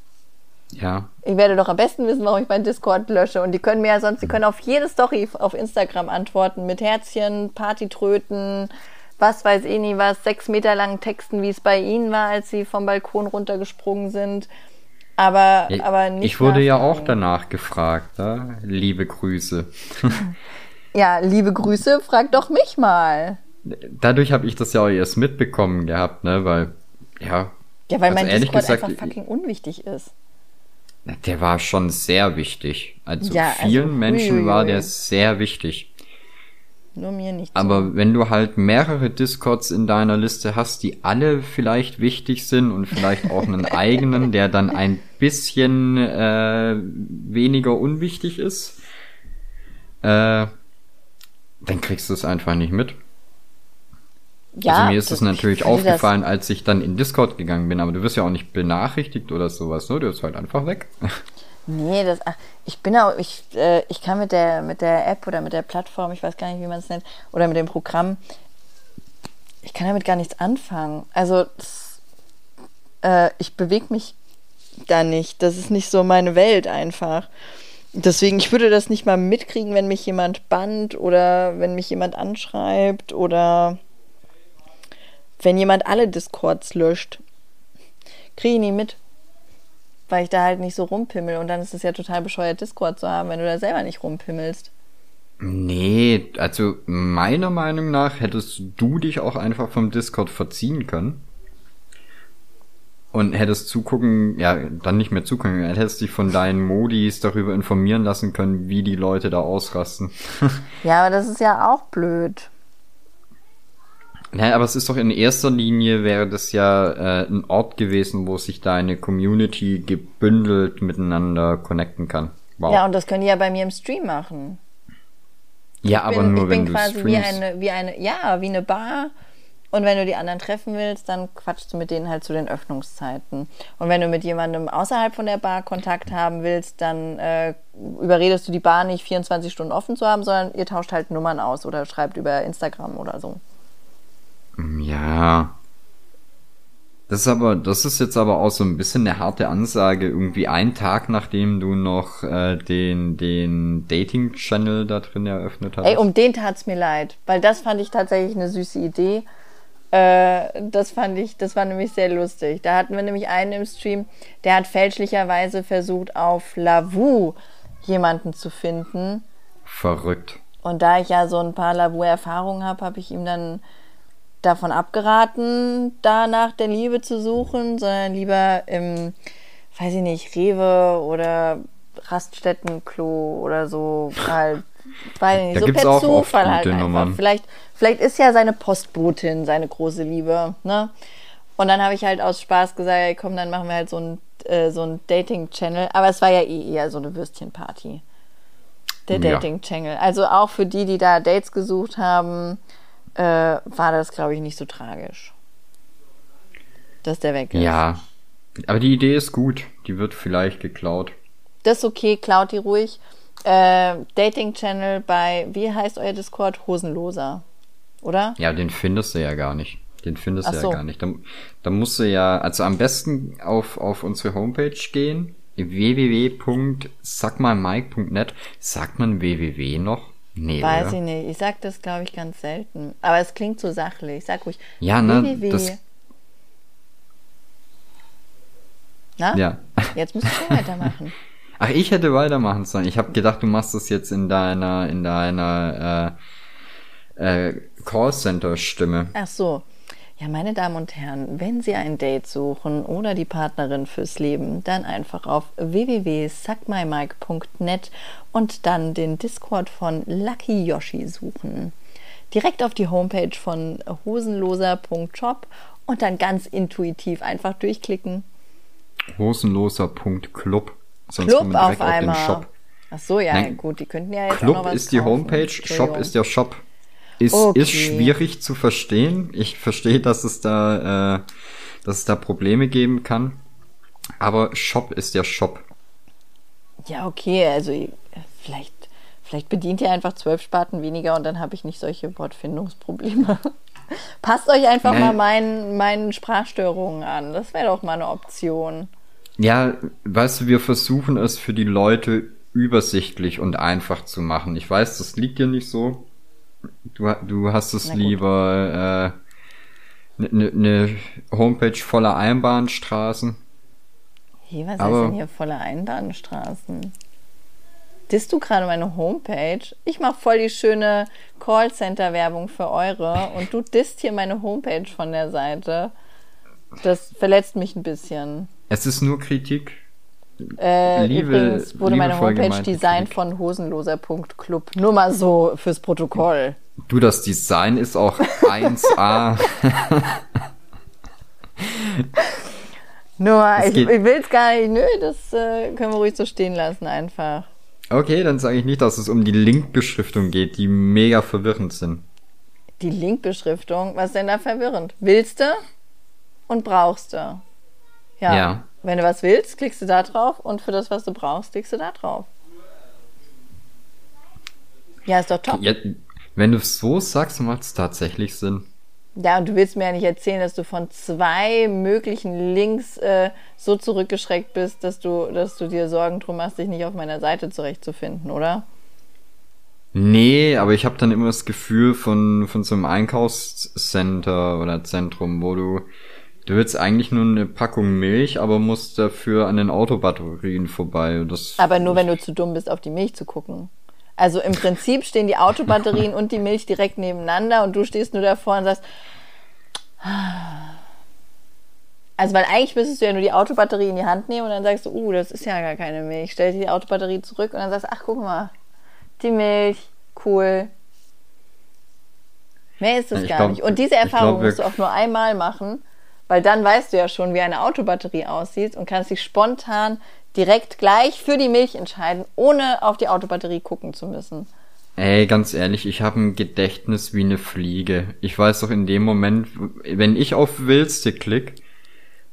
Ja. Ich werde doch am besten wissen, warum ich meinen Discord lösche. Und die können mir ja sonst, die können auf jede Story auf Instagram antworten mit Herzchen, Partytröten, was weiß ich nie was, sechs Meter langen Texten, wie es bei ihnen war, als sie vom Balkon runtergesprungen sind. Aber, ja, aber nicht. Ich wurde ja auch danach gefragt, ne? liebe Grüße. (laughs) ja, liebe Grüße, frag doch mich mal. Dadurch habe ich das ja auch erst mitbekommen gehabt, ne, weil, ja. Ja, weil also mein Discord gesagt, einfach fucking unwichtig ist. Der war schon sehr wichtig. Also ja, also vielen also, Menschen war der sehr wichtig. Nur mir nicht. Aber wenn du halt mehrere Discords in deiner Liste hast, die alle vielleicht wichtig sind und vielleicht auch einen (laughs) eigenen, der dann ein bisschen äh, weniger unwichtig ist, äh, dann kriegst du es einfach nicht mit. Ja, also mir ist es natürlich aufgefallen, als ich dann in Discord gegangen bin, aber du wirst ja auch nicht benachrichtigt oder sowas, ne? Du bist halt einfach weg. Nee, das, ich bin auch, ich, äh, ich kann mit der, mit der App oder mit der Plattform, ich weiß gar nicht, wie man es nennt, oder mit dem Programm, ich kann damit gar nichts anfangen. Also, das, äh, ich bewege mich da nicht. Das ist nicht so meine Welt einfach. Deswegen, ich würde das nicht mal mitkriegen, wenn mich jemand bannt oder wenn mich jemand anschreibt oder wenn jemand alle Discords löscht. Kriege ich nie mit. Weil ich da halt nicht so rumpimmel. Und dann ist es ja total bescheuert, Discord zu haben, wenn du da selber nicht rumpimmelst. Nee, also meiner Meinung nach hättest du dich auch einfach vom Discord verziehen können. Und hättest zugucken, ja, dann nicht mehr zugucken, hättest dich von deinen Modis darüber informieren lassen können, wie die Leute da ausrasten. (laughs) ja, aber das ist ja auch blöd. Nein, aber es ist doch in erster Linie wäre das ja äh, ein Ort gewesen, wo sich deine Community gebündelt miteinander connecten kann. Wow. Ja, und das können die ja bei mir im Stream machen. Ja, aber bin, nur wenn du quasi streamst. wie eine, wie eine, ja, wie eine Bar. Und wenn du die anderen treffen willst, dann quatschst du mit denen halt zu den Öffnungszeiten. Und wenn du mit jemandem außerhalb von der Bar Kontakt haben willst, dann äh, überredest du die Bar nicht 24 Stunden offen zu haben, sondern ihr tauscht halt Nummern aus oder schreibt über Instagram oder so. Ja. Das ist aber, das ist jetzt aber auch so ein bisschen eine harte Ansage, irgendwie einen Tag nachdem du noch äh, den, den Dating-Channel da drin eröffnet hast. Ey, um den tat's mir leid, weil das fand ich tatsächlich eine süße Idee. Äh, das fand ich, das war nämlich sehr lustig. Da hatten wir nämlich einen im Stream, der hat fälschlicherweise versucht, auf Lavu jemanden zu finden. Verrückt. Und da ich ja so ein paar Lavu-Erfahrungen habe, habe ich ihm dann davon abgeraten, da nach der Liebe zu suchen, sondern lieber im, weiß ich nicht, Rewe oder Raststättenklo oder so (laughs) halt, ich nicht, Da so gibt's per auch Zufall halt einfach. Nummern. Vielleicht, vielleicht ist ja seine Postbotin seine große Liebe, ne? Und dann habe ich halt aus Spaß gesagt, komm, dann machen wir halt so ein, äh, so ein Dating-Channel. Aber es war ja eh eher so eine Würstchenparty. Der Ja. Dating-Channel. Also auch für die, die da Dates gesucht haben, äh, war das, glaube ich, nicht so tragisch. Dass der weg ist. Ja. Aber die Idee ist gut. Die wird vielleicht geklaut. Das ist okay, klaut die ruhig. Äh, Dating-Channel bei, wie heißt euer Discord? Hosenloser. Oder? Ja, den findest du ja gar nicht. Den findest Ach du so. ja gar nicht. Da, da musst du ja, also am besten auf, auf unsere Homepage gehen. www.sagmalmike.net. Sagt man www noch? Nee, Weiß oder? ich nicht. Ich sag das, glaube ich, ganz selten. Aber es klingt so sachlich. Sag ruhig. Ja, ne, www. das- Na? Ja. Jetzt musst du weitermachen. (laughs) Ach, ich hätte weitermachen sollen. Ich habe gedacht, du machst das jetzt in deiner, in deiner äh, äh, Callcenter-Stimme. Ach so. Ja, meine Damen und Herren, wenn Sie ein Date suchen oder die Partnerin fürs Leben, dann einfach auf www.suckmymike.net und dann den Discord von Lucky Yoshi suchen. Direkt auf die Homepage von hosenloser.shop und dann ganz intuitiv einfach durchklicken. Hosenloser.club. Sonst Club direkt auf einmal. Shop. Ach so, ja, Nein. gut, die könnten ja jetzt auch noch Club was ist die kaufen. Homepage, Shop ist der Shop. Ist, Okay. ist schwierig zu verstehen. Ich verstehe, dass es da, äh, dass es da Probleme geben kann. Aber Shop ist der Shop. Ja, okay, also vielleicht, vielleicht bedient ihr einfach zwölf Sparten weniger und dann habe ich nicht solche Wortfindungsprobleme. (laughs) Passt euch einfach Nein. mal meinen, meinen Sprachstörungen an. Das wäre doch mal eine Option. Ja, weißt du, wir versuchen es für die Leute übersichtlich und einfach zu machen. Ich weiß, das liegt dir nicht so. Du, du hast es lieber eine ne, ne Homepage voller Einbahnstraßen. Hey, was Aber- ist denn hier voller Einbahnstraßen? Disst du gerade meine Homepage? Ich mache voll die schöne Callcenter-Werbung für eure und du disst hier meine Homepage von der Seite. Das verletzt mich ein bisschen. Es ist nur Kritik. Äh, Liebe- übrigens wurde meine Homepage gemeinte designt Kritik. von hosenloser.club. Nur mal so fürs Protokoll. Du, das Design ist auch (laughs) 1A. (laughs) Nur mal, ich, ich will es gar nicht. Nö, das äh, können wir ruhig so stehen lassen einfach. Okay, dann sage ich nicht, dass es um die Linkbeschriftung geht, die mega verwirrend sind. Die Linkbeschriftung, was ist denn da verwirrend? Willst du und brauchst du. Ja. Ja. Wenn du was willst, klickst du da drauf und für das, was du brauchst, klickst du da drauf. Ja, ist doch top. Ja, wenn du es so sagst, macht es tatsächlich Sinn. Ja, und du willst mir ja nicht erzählen, dass du von zwei möglichen Links äh, so zurückgeschreckt bist, dass du, dass du dir Sorgen drum machst, dich nicht auf meiner Seite zurechtzufinden, oder? Nee, aber ich habe dann immer das Gefühl von, von so einem Einkaufscenter oder Zentrum, wo du, du willst eigentlich nur eine Packung Milch, aber musst dafür an den Autobatterien vorbei. Das, aber nur, wenn du zu dumm bist, auf die Milch zu gucken. Also im Prinzip stehen die Autobatterien (laughs) und die Milch direkt nebeneinander und du stehst nur davor und sagst, also weil eigentlich müsstest du ja nur die Autobatterie in die Hand nehmen und dann sagst du, uh, das ist ja gar keine Milch. Stell dir die Autobatterie zurück und dann sagst du, ach, guck mal, die Milch, cool. Mehr ist das Ich gar glaub- nicht. Und diese Erfahrung glaub, musst du auch nur einmal machen, weil dann weißt du ja schon, wie eine Autobatterie aussieht und kannst dich spontan direkt gleich für die Milch entscheiden, ohne auf die Autobatterie gucken zu müssen. Ey, ganz ehrlich, ich habe ein Gedächtnis wie eine Fliege. Ich weiß doch in dem Moment, wenn ich auf Willste klick,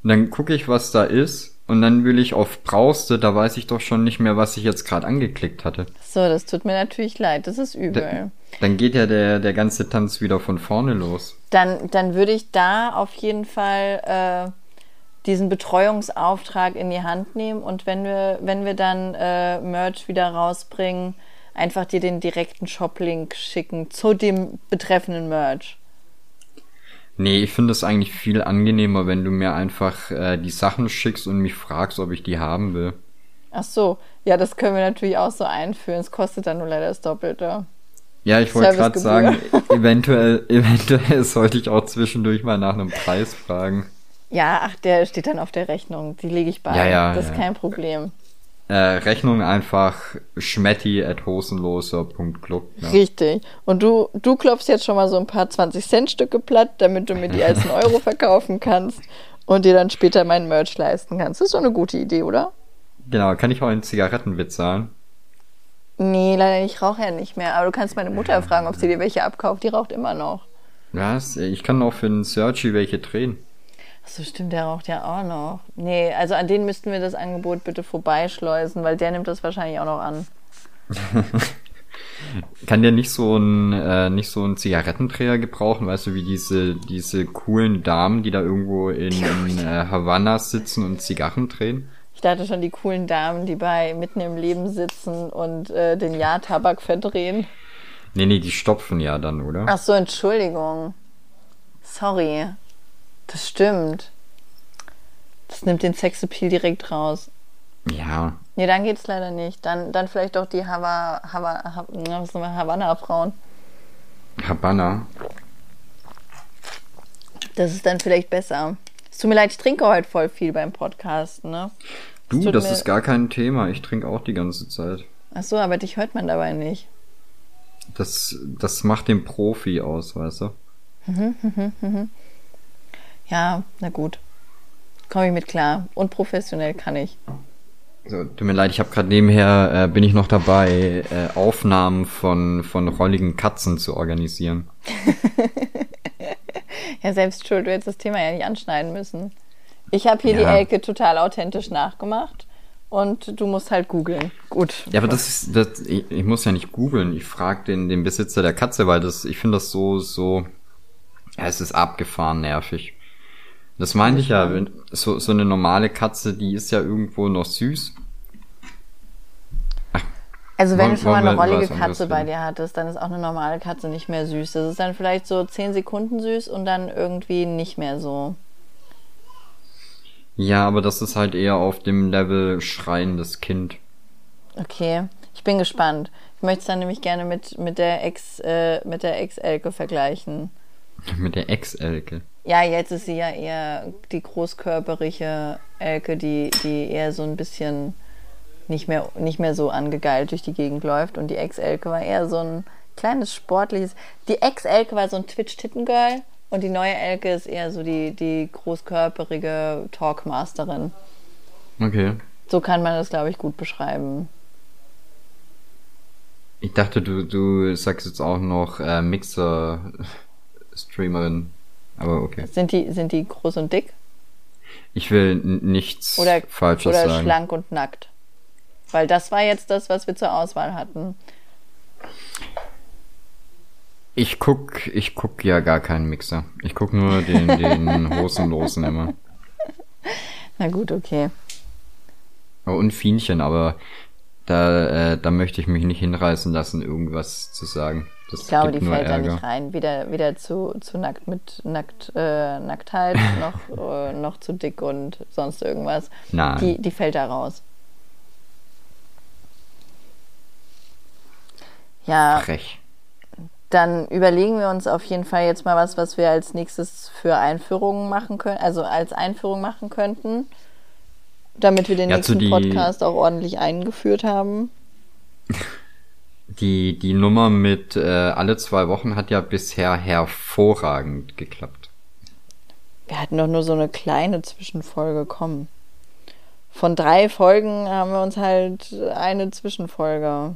dann gucke ich, was da ist, und dann will ich auf Brauste, da weiß ich doch schon nicht mehr, was ich jetzt gerade angeklickt hatte. So, das tut mir natürlich leid, das ist übel. Dann geht ja der, der ganze Tanz wieder von vorne los. Dann, dann würde ich da auf jeden Fall äh, diesen Betreuungsauftrag in die Hand nehmen und wenn wir, wenn wir dann äh, Merch wieder rausbringen, einfach dir den direkten Shop-Link schicken zu dem betreffenden Merch. Nee, ich finde es eigentlich viel angenehmer, wenn du mir einfach äh, die Sachen schickst und mich fragst, ob ich die haben will. Ach so, ja, das können wir natürlich auch so einführen. Es kostet dann nur leider das Doppelte. Ja, ich wollte gerade sagen, eventuell, (laughs) eventuell sollte ich auch zwischendurch mal nach einem Preis fragen. Ja, ach, der steht dann auf der Rechnung. Die lege ich bei. Ja, ja, das ist ja. kein Problem. Äh, Rechnung einfach schmetti at hosenloser.club. Ja. Richtig. Und du, du klopfst jetzt schon mal so ein paar 20-Cent-Stücke platt, damit du mir die als einen (laughs) Euro verkaufen kannst und dir dann später mein Merch leisten kannst. Das ist doch eine gute Idee, oder? Genau, kann ich auch einen Zigaretten bezahlen? Nee, leider nicht. Ich rauche ja nicht mehr. Aber du kannst meine Mutter fragen, ob sie dir welche abkauft. Die raucht immer noch. Was? Ich kann auch für den Searchy welche drehen. Achso, stimmt, der raucht ja auch noch. Nee, also an den müssten wir das Angebot bitte vorbeischleusen, weil der nimmt das wahrscheinlich auch noch an. (laughs) Kann der nicht so ein äh, nicht so ein Zigarettendreher gebrauchen, weißt du, wie diese diese coolen Damen, die da irgendwo in, in äh, Havanna sitzen und Zigarren drehen? Ich dachte schon, die coolen Damen, die bei mitten im Leben sitzen und äh, den Ja-Tabak verdrehen. Nee, nee, die stopfen ja dann, oder? Ach so, Entschuldigung. Sorry. Das stimmt. Das nimmt den Sexappeal direkt raus. Ja. Nee, dann geht's leider nicht. Dann, dann vielleicht doch die Hava, Hava, Ha- na, was sind wir, Havanna-Frauen. Habanna. Das ist dann vielleicht besser. Es tut mir leid, ich trinke heute voll viel beim Podcast, ne? Du, das mir- ist gar kein Thema. Ich trinke auch die ganze Zeit. Ach so, aber dich hört man dabei nicht. Das, das macht den Profi aus, weißt du? Ja, na gut. Komme ich mit klar. Und professionell kann ich. So, tut mir leid, ich habe gerade nebenher, äh, bin ich noch dabei, äh, Aufnahmen von, von rolligen Katzen zu organisieren. (laughs) Ja, selbst schuld, du hättest das Thema ja nicht anschneiden müssen. Ich habe hier die Ja. Elke total authentisch nachgemacht und du musst halt googeln. Gut. Ja, aber das ist, das, ich, ich muss ja nicht googeln. Ich frage den, den Besitzer der Katze, weil das, ich finde das so, so, ja, es ist abgefahren nervig. Das meinte ich ja, so, so eine normale Katze, die ist ja irgendwo noch süß. Also wenn Wollen- du schon mal eine rollige Katze bei dir hattest, dann ist auch eine normale Katze nicht mehr süß. Das ist dann vielleicht so 10 Sekunden süß und dann irgendwie nicht mehr so. Ja, aber das ist halt eher auf dem Level schreiendes Kind. Okay, ich bin gespannt. Ich möchte es dann nämlich gerne mit, mit der Ex, äh, mit der Ex-Elke vergleichen. (laughs) Mit der Ex-Elke. Ja, jetzt ist sie ja eher die großkörperige Elke, die, die eher so ein bisschen nicht mehr, nicht mehr so angegeilt durch die Gegend läuft. Und die Ex-Elke war eher so ein kleines sportliches. Die Ex-Elke war so ein Twitch-Titten-Girl und die neue Elke ist eher so die, die großkörperige Talkmasterin. Okay. So kann man das, glaube ich, gut beschreiben. Ich dachte, du, du sagst jetzt auch noch äh, Mixer-Streamerin. Aber okay. Sind die, sind die groß und dick? Ich will nichts Oder, Falsches oder sagen. schlank und nackt? Weil das war jetzt das, was wir zur Auswahl hatten. Ich guck, ich guck ja gar keinen Mixer. Ich guck nur den, (laughs) den Hosenlosen immer. (laughs) Na gut, okay. Oh, und Fienchen, aber da, äh, da möchte ich mich nicht hinreißen lassen, irgendwas zu sagen. Das Ich glaube, die fällt da Ärger. nicht rein. Weder, weder zu, zu nackt mit nackt, äh, Nacktheit (laughs) noch, äh, noch zu dick und sonst irgendwas. Nein. Die, die fällt da raus. Ja, Frech. dann überlegen wir uns auf jeden Fall jetzt mal was, was wir als nächstes für Einführungen machen können, also als Einführung machen könnten, damit wir den Ja, nächsten Podcast auch ordentlich eingeführt haben. (laughs) Die, die Nummer mit äh, alle zwei Wochen hat ja bisher hervorragend geklappt. Wir hatten doch nur so eine kleine Zwischenfolge kommen. Von drei Folgen haben wir uns halt eine Zwischenfolge.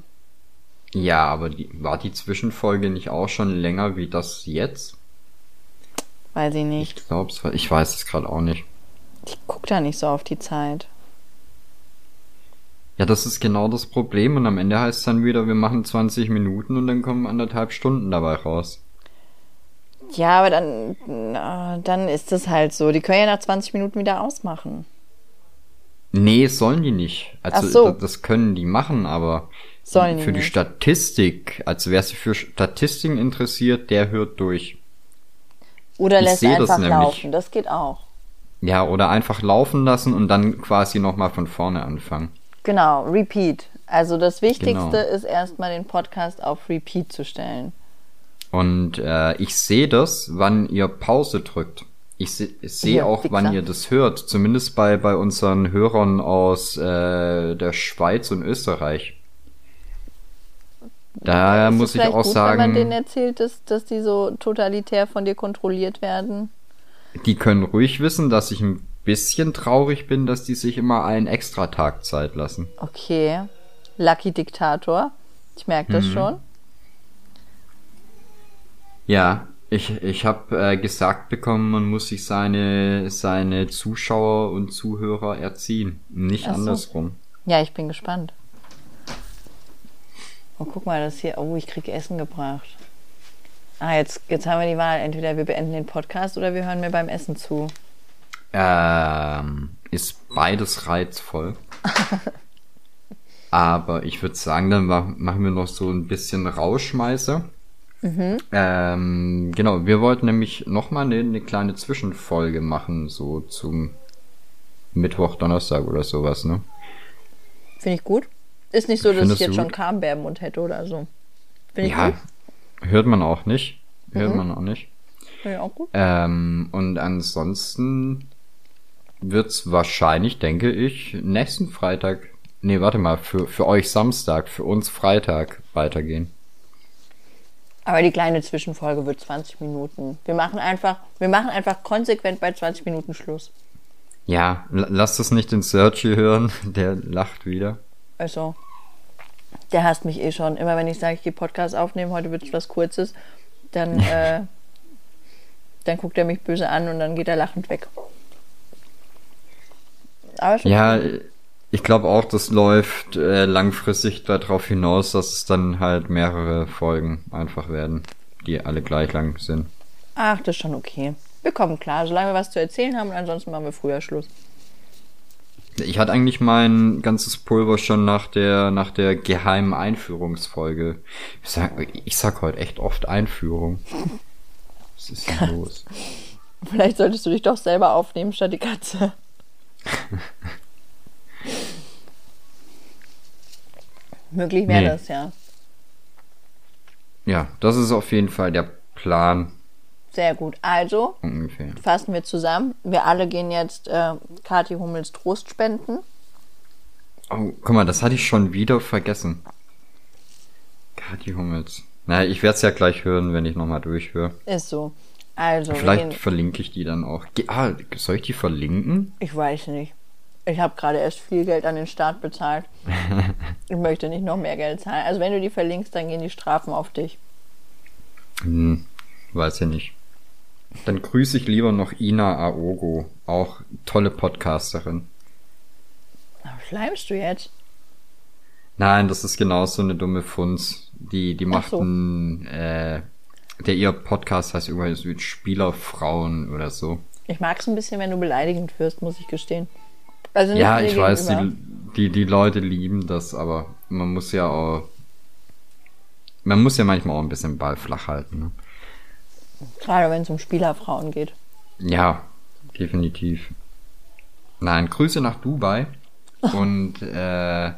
Ja, aber die, war die Zwischenfolge nicht auch schon länger wie das jetzt? Weiß ich nicht. Ich glaube, ich weiß es gerade auch nicht. Ich guck da nicht so auf die Zeit. Ja, das ist genau das Problem und am Ende heißt es dann wieder, wir machen 20 Minuten und dann kommen anderthalb Stunden dabei raus. Ja, aber dann, na, dann ist es halt so. Die können ja nach 20 Minuten wieder ausmachen. Nee, sollen die nicht. Also so. da- das können die machen, aber Sollen die für die nicht. Statistik, also wer sich für Statistiken interessiert, der hört durch. Oder Ich lässt das einfach nämlich. laufen. Das geht auch. Ja, oder einfach laufen lassen und dann quasi nochmal von vorne anfangen. Genau, Repeat. Also das Wichtigste Genau. ist erstmal den Podcast auf Repeat zu stellen. Und äh, ich sehe das, wann ihr Pause drückt. Ich se- ich sehe Hier, auch, wann ihr das hört. Zumindest bei, bei unseren Hörern aus äh, der Schweiz und Österreich. Da Ist es muss ich auch gut, wenn man denen sagen, erzählt, dass, dass die so totalitär von dir kontrolliert werden. die können ruhig wissen, dass ich ein bisschen traurig bin, dass die sich immer einen extra Tag Zeit lassen. Okay. Lucky Diktator. Ich merke Mhm. das schon. Ja, ich, ich habe äh, gesagt bekommen, man muss sich seine, seine Zuschauer und Zuhörer erziehen. Nicht so. andersrum. Ja, ich bin gespannt. Oh, guck mal, das hier. Oh, ich krieg Essen gebracht. Ah, jetzt, jetzt haben wir die Wahl. Entweder wir beenden den Podcast oder wir hören mir beim Essen zu. Ähm, ist beides reizvoll. (laughs) Aber ich würde sagen, dann mach, machen wir noch so ein bisschen Rauschmeißer. Ähm, genau, wir wollten nämlich nochmal eine, eine kleine Zwischenfolge machen, so zum Mittwoch, Donnerstag oder sowas, ne? Finde ich gut. Ist nicht so, dass Findest ich jetzt schon im Mund hätte oder so. Finde ich Ja, gut. hört man auch nicht. Hört Mhm. man auch nicht. Finde ich auch gut. Ähm, und ansonsten wird's wahrscheinlich, denke ich, nächsten Freitag, nee, warte mal, für, für euch Samstag, für uns Freitag weitergehen. Aber die kleine Zwischenfolge wird 20 Minuten. Wir machen einfach, wir machen einfach konsequent bei 20 Minuten Schluss. Ja, lasst es nicht den Sergio hören, (laughs) der lacht wieder. Also, der hasst mich eh schon. Immer wenn ich sage, ich gehe Podcast aufnehmen, heute wird es was Kurzes, dann, (laughs) äh, dann guckt er mich böse an und dann geht er lachend weg. Aber schon Ja, ich glaube auch, das läuft äh, langfristig darauf hinaus, dass es dann halt mehrere Folgen einfach werden, die alle gleich lang sind. Ach, das ist schon okay. Wir kommen klar, solange wir was zu erzählen haben und ansonsten machen wir früher Schluss. Ich hatte eigentlich mein ganzes Pulver schon nach der, nach der geheimen Einführungsfolge. Ich sag, ich sag heute echt oft Einführung. Was ist denn (laughs) los? Vielleicht solltest du dich doch selber aufnehmen statt die Katze. Möglich wäre Nee. das, ja. Ja, das ist auf jeden Fall der Plan Sehr gut. Also, ungefähr. fassen wir zusammen. Wir alle gehen jetzt äh, Kathi Hummels Trost spenden. Oh, guck mal, das hatte ich schon wieder vergessen. Kathi Hummels. Naja, ich werde es ja gleich hören, wenn ich nochmal durchhöre. Ist so. Also, Vielleicht verlinke ich die dann auch. Ah, soll ich die verlinken? ich weiß nicht. Ich habe gerade erst viel Geld an den Staat bezahlt. (laughs) ich möchte nicht noch mehr Geld zahlen. Also, wenn du die verlinkst, dann gehen die Strafen auf dich. Hm, weiß ja nicht. Dann grüße ich lieber noch Ina Aogo, auch tolle Podcasterin. Schleimst du jetzt? Nein, das ist genauso eine dumme Funz. Die, die Ach macht so. einen, äh, Der ihr Podcast heißt übrigens mit Spielerfrauen oder so. Ich mag es ein bisschen, wenn du beleidigend wirst, muss ich gestehen. Also Ja, ich weiß, gegenüber. die, die, die Leute lieben das, aber man muss ja auch. Man muss ja manchmal auch ein bisschen Ball flach halten. Ne? Gerade wenn es um Spielerfrauen geht. Ja, definitiv. Nein, Grüße nach Dubai. (laughs) Und äh,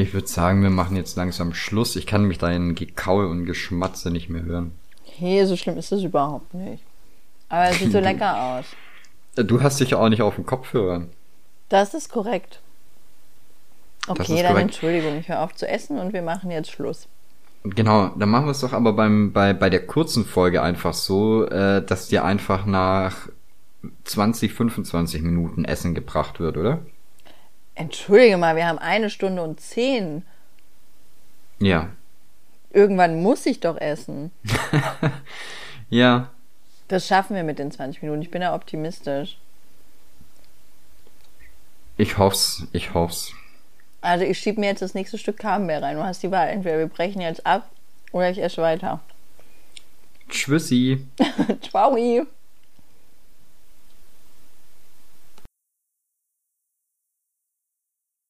ich würde sagen, wir machen jetzt langsam Schluss. Ich kann mich dein Gekaul und Geschmatze nicht mehr hören. Hey, so schlimm ist das überhaupt nicht. Aber es sieht so (laughs) lecker aus. Du hast dich ja auch nicht auf dem Kopfhörer. Das ist korrekt. Okay, ist dann korrekt. Entschuldigung, ich höre auf zu essen und wir machen jetzt Schluss. Genau, dann machen wir es doch aber beim, bei, bei der kurzen Folge einfach so, äh, dass dir einfach nach 20, 25 Minuten Essen gebracht wird, oder? Entschuldige mal, wir haben eine Stunde und zehn. Ja. Irgendwann muss ich doch essen. (laughs) Ja. Das schaffen wir mit den 20 Minuten. Ich bin ja optimistisch. Ich hoff's, ich hoff's. Also ich schiebe mir jetzt das nächste Stück Camembert rein. Du hast die Wahl. Entweder wir brechen jetzt ab oder ich esse weiter. Tschüssi. (laughs) Ciao.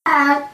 Bye.